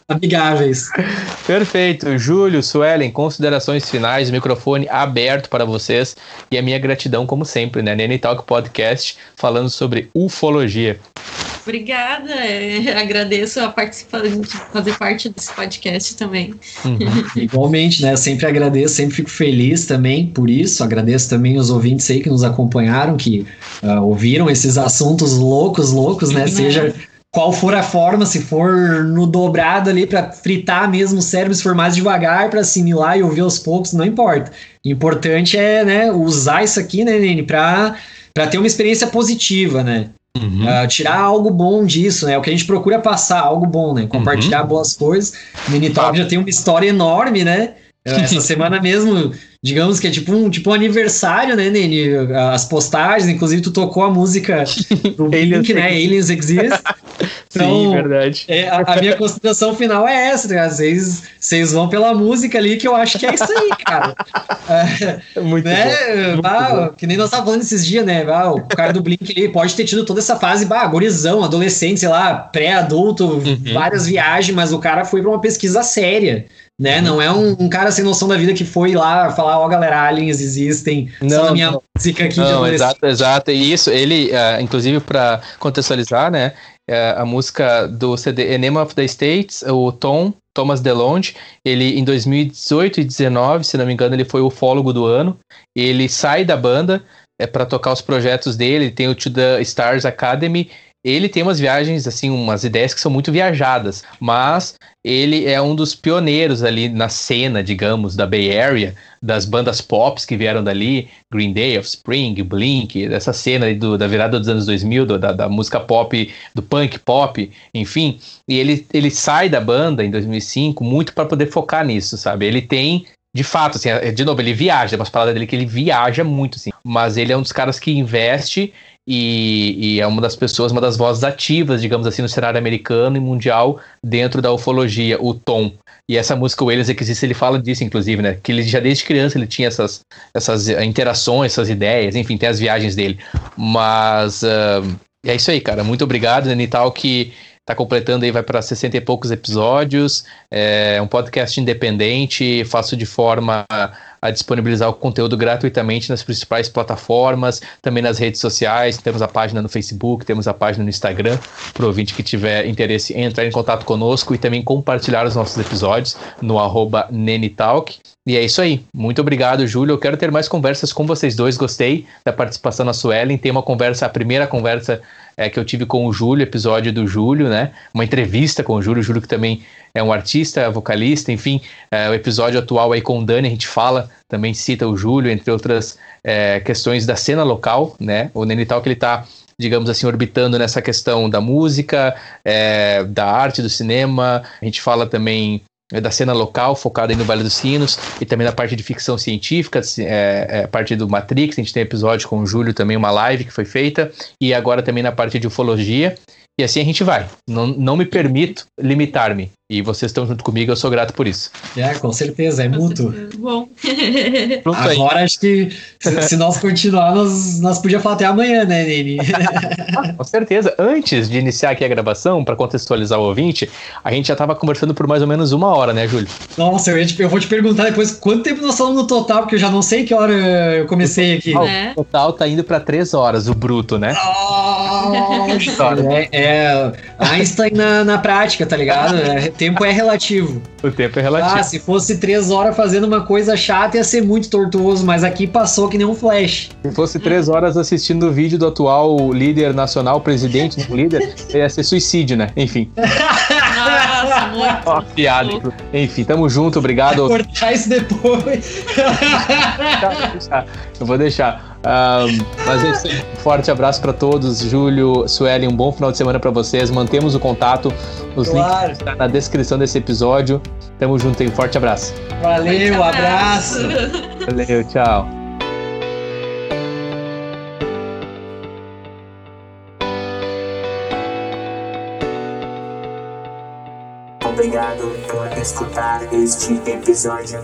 amigáveis. Perfeito. Júlio, Suelen, considerações finais, microfone aberto para vocês e a minha gratidão, como sempre, né? Nene Talk Podcast, falando sobre ufologia. Obrigada, é, agradeço a participação de fazer parte desse podcast também. Uhum. Igualmente, né? Sempre agradeço, sempre fico feliz também por isso. Agradeço também os ouvintes aí que nos acompanharam, que ah, ouviram esses assuntos loucos, loucos, né? Né? Seja qual for a forma, se for no dobrado ali para fritar mesmo o cérebro, se for mais devagar para assimilar e ouvir aos poucos, não importa. O importante é, né, usar isso aqui, né, Nene, para para ter uma experiência positiva, né? Uhum. Ah, tirar algo bom disso, né? O que a gente procura passar, algo bom, né? Compartilhar boas coisas. O Minitalk já tem uma história enorme, né? Ah, Essa semana mesmo, digamos que é tipo um, tipo um aniversário, né, Nene? As postagens, inclusive tu tocou a música do Blink, né? Aliens Exist. Sim, Então, verdade. é, a, a minha consideração final é essa, né? Vocês, vocês vão pela música ali, que eu acho que é isso aí, cara. É, Muito bom. né? muito Bah, que nem nós tava falando esses dias, né? Bah, o cara do Blink ele pode ter tido toda essa fase, bah, gorizão, adolescente, sei lá, pré-adulto, várias viagens, mas o cara foi pra uma pesquisa séria. Né? Não é um, um cara sem noção da vida que foi lá falar, ó, galera, aliens existem, só Não, na minha não. música aqui de Não, exato, exato. E isso, ele, ah, inclusive, para contextualizar, né? É a música do CD Enema of the States, o Tom Thomas DeLonge, ele em 2018 e 2019, se não me engano, ele foi o fólogo do ano. Ele sai da banda é para tocar os projetos dele, tem o To The Stars Academy ele tem umas viagens, assim, umas ideias que são muito viajadas, mas ele é um dos pioneiros ali na cena, digamos, da Bay Area, das bandas pop que vieram dali, Green Day, Offspring, Blink, dessa cena do, da virada dos anos 2000, do, da, da, música pop, do punk pop, enfim. E ele, ele sai da banda em 2005 muito para poder focar nisso, sabe? Ele tem de fato, assim, de novo, ele viaja, umas palavras dele que ele viaja muito, assim, mas ele é um dos caras que investe e, e, é uma das pessoas, uma das vozes ativas, digamos assim, no cenário americano e mundial dentro da ufologia, o Tom. E essa música, o Eles Existe, ele fala disso, inclusive, né? Que ele já desde criança ele tinha essas, essas interações, essas ideias, enfim, tem as viagens dele. Mas uh, é isso aí, cara. Muito obrigado, Nenital, que tá completando aí, vai para 60 e poucos episódios. É um podcast independente, faço de forma a disponibilizar o conteúdo gratuitamente nas principais plataformas, também nas redes sociais. Temos a página no Facebook, temos a página no Instagram. Para ouvinte que tiver interesse, entrar em contato conosco e também compartilhar os nossos episódios no arroba Nenitalk. E é isso aí. Muito obrigado, Júlio. Eu quero ter mais conversas com vocês dois. Gostei da participação na Suelen. Tem uma conversa, a primeira conversa é, que eu tive com o Júlio, episódio do Júlio, né? Uma entrevista com o Júlio, o Júlio que também é um artista, vocalista, enfim, é, o episódio atual aí com o Dani, a gente fala, também cita o Júlio, entre outras é, questões da cena local, né? O Nenital que ele tá digamos assim, orbitando nessa questão da música, é, da arte, do cinema. A gente fala também da cena local, focada no Vale dos Sinos, e também na parte de ficção científica, é, é, parte do Matrix, a gente tem episódio com o Júlio também, uma live que foi feita, e agora também na parte de ufologia, e assim a gente vai. Não, não me permito limitar-me. E vocês estão junto comigo, eu sou grato por isso. É, com certeza, é mútuo. Bom. Agora acho que se nós continuarmos, nós podíamos falar até amanhã, né, Nene? com certeza. Antes de iniciar aqui a gravação, para contextualizar o ouvinte, a gente já estava conversando por mais ou menos uma hora, né, Júlio? Nossa, eu, eu, vou te perguntar depois quanto tempo nós falamos no total, porque eu já não sei que hora eu comecei aqui. É. O total tá indo para três horas, o bruto, né? Nossa, é, é Einstein na, na prática, tá ligado? É, tempo é relativo. O tempo é relativo. Ah, se fosse três horas fazendo uma coisa chata, ia ser muito tortuoso, mas aqui passou que nem um flash. Se fosse três horas assistindo o vídeo do atual líder nacional, presidente do líder, ia ser suicídio, né? Enfim. Nossa, muito. Ó, piada. Enfim, tamo junto, obrigado. Vou cortar isso depois. Eu vou deixar. Um, mas é isso aí. Forte abraço para todos. Júlio, Sueli, um bom final de semana para vocês. Mantemos o contato. Os claro. links estão na descrição desse episódio. Tamo junto aí. Forte abraço. Valeu, abraço. Valeu, tchau. Obrigado por escutar este episódio.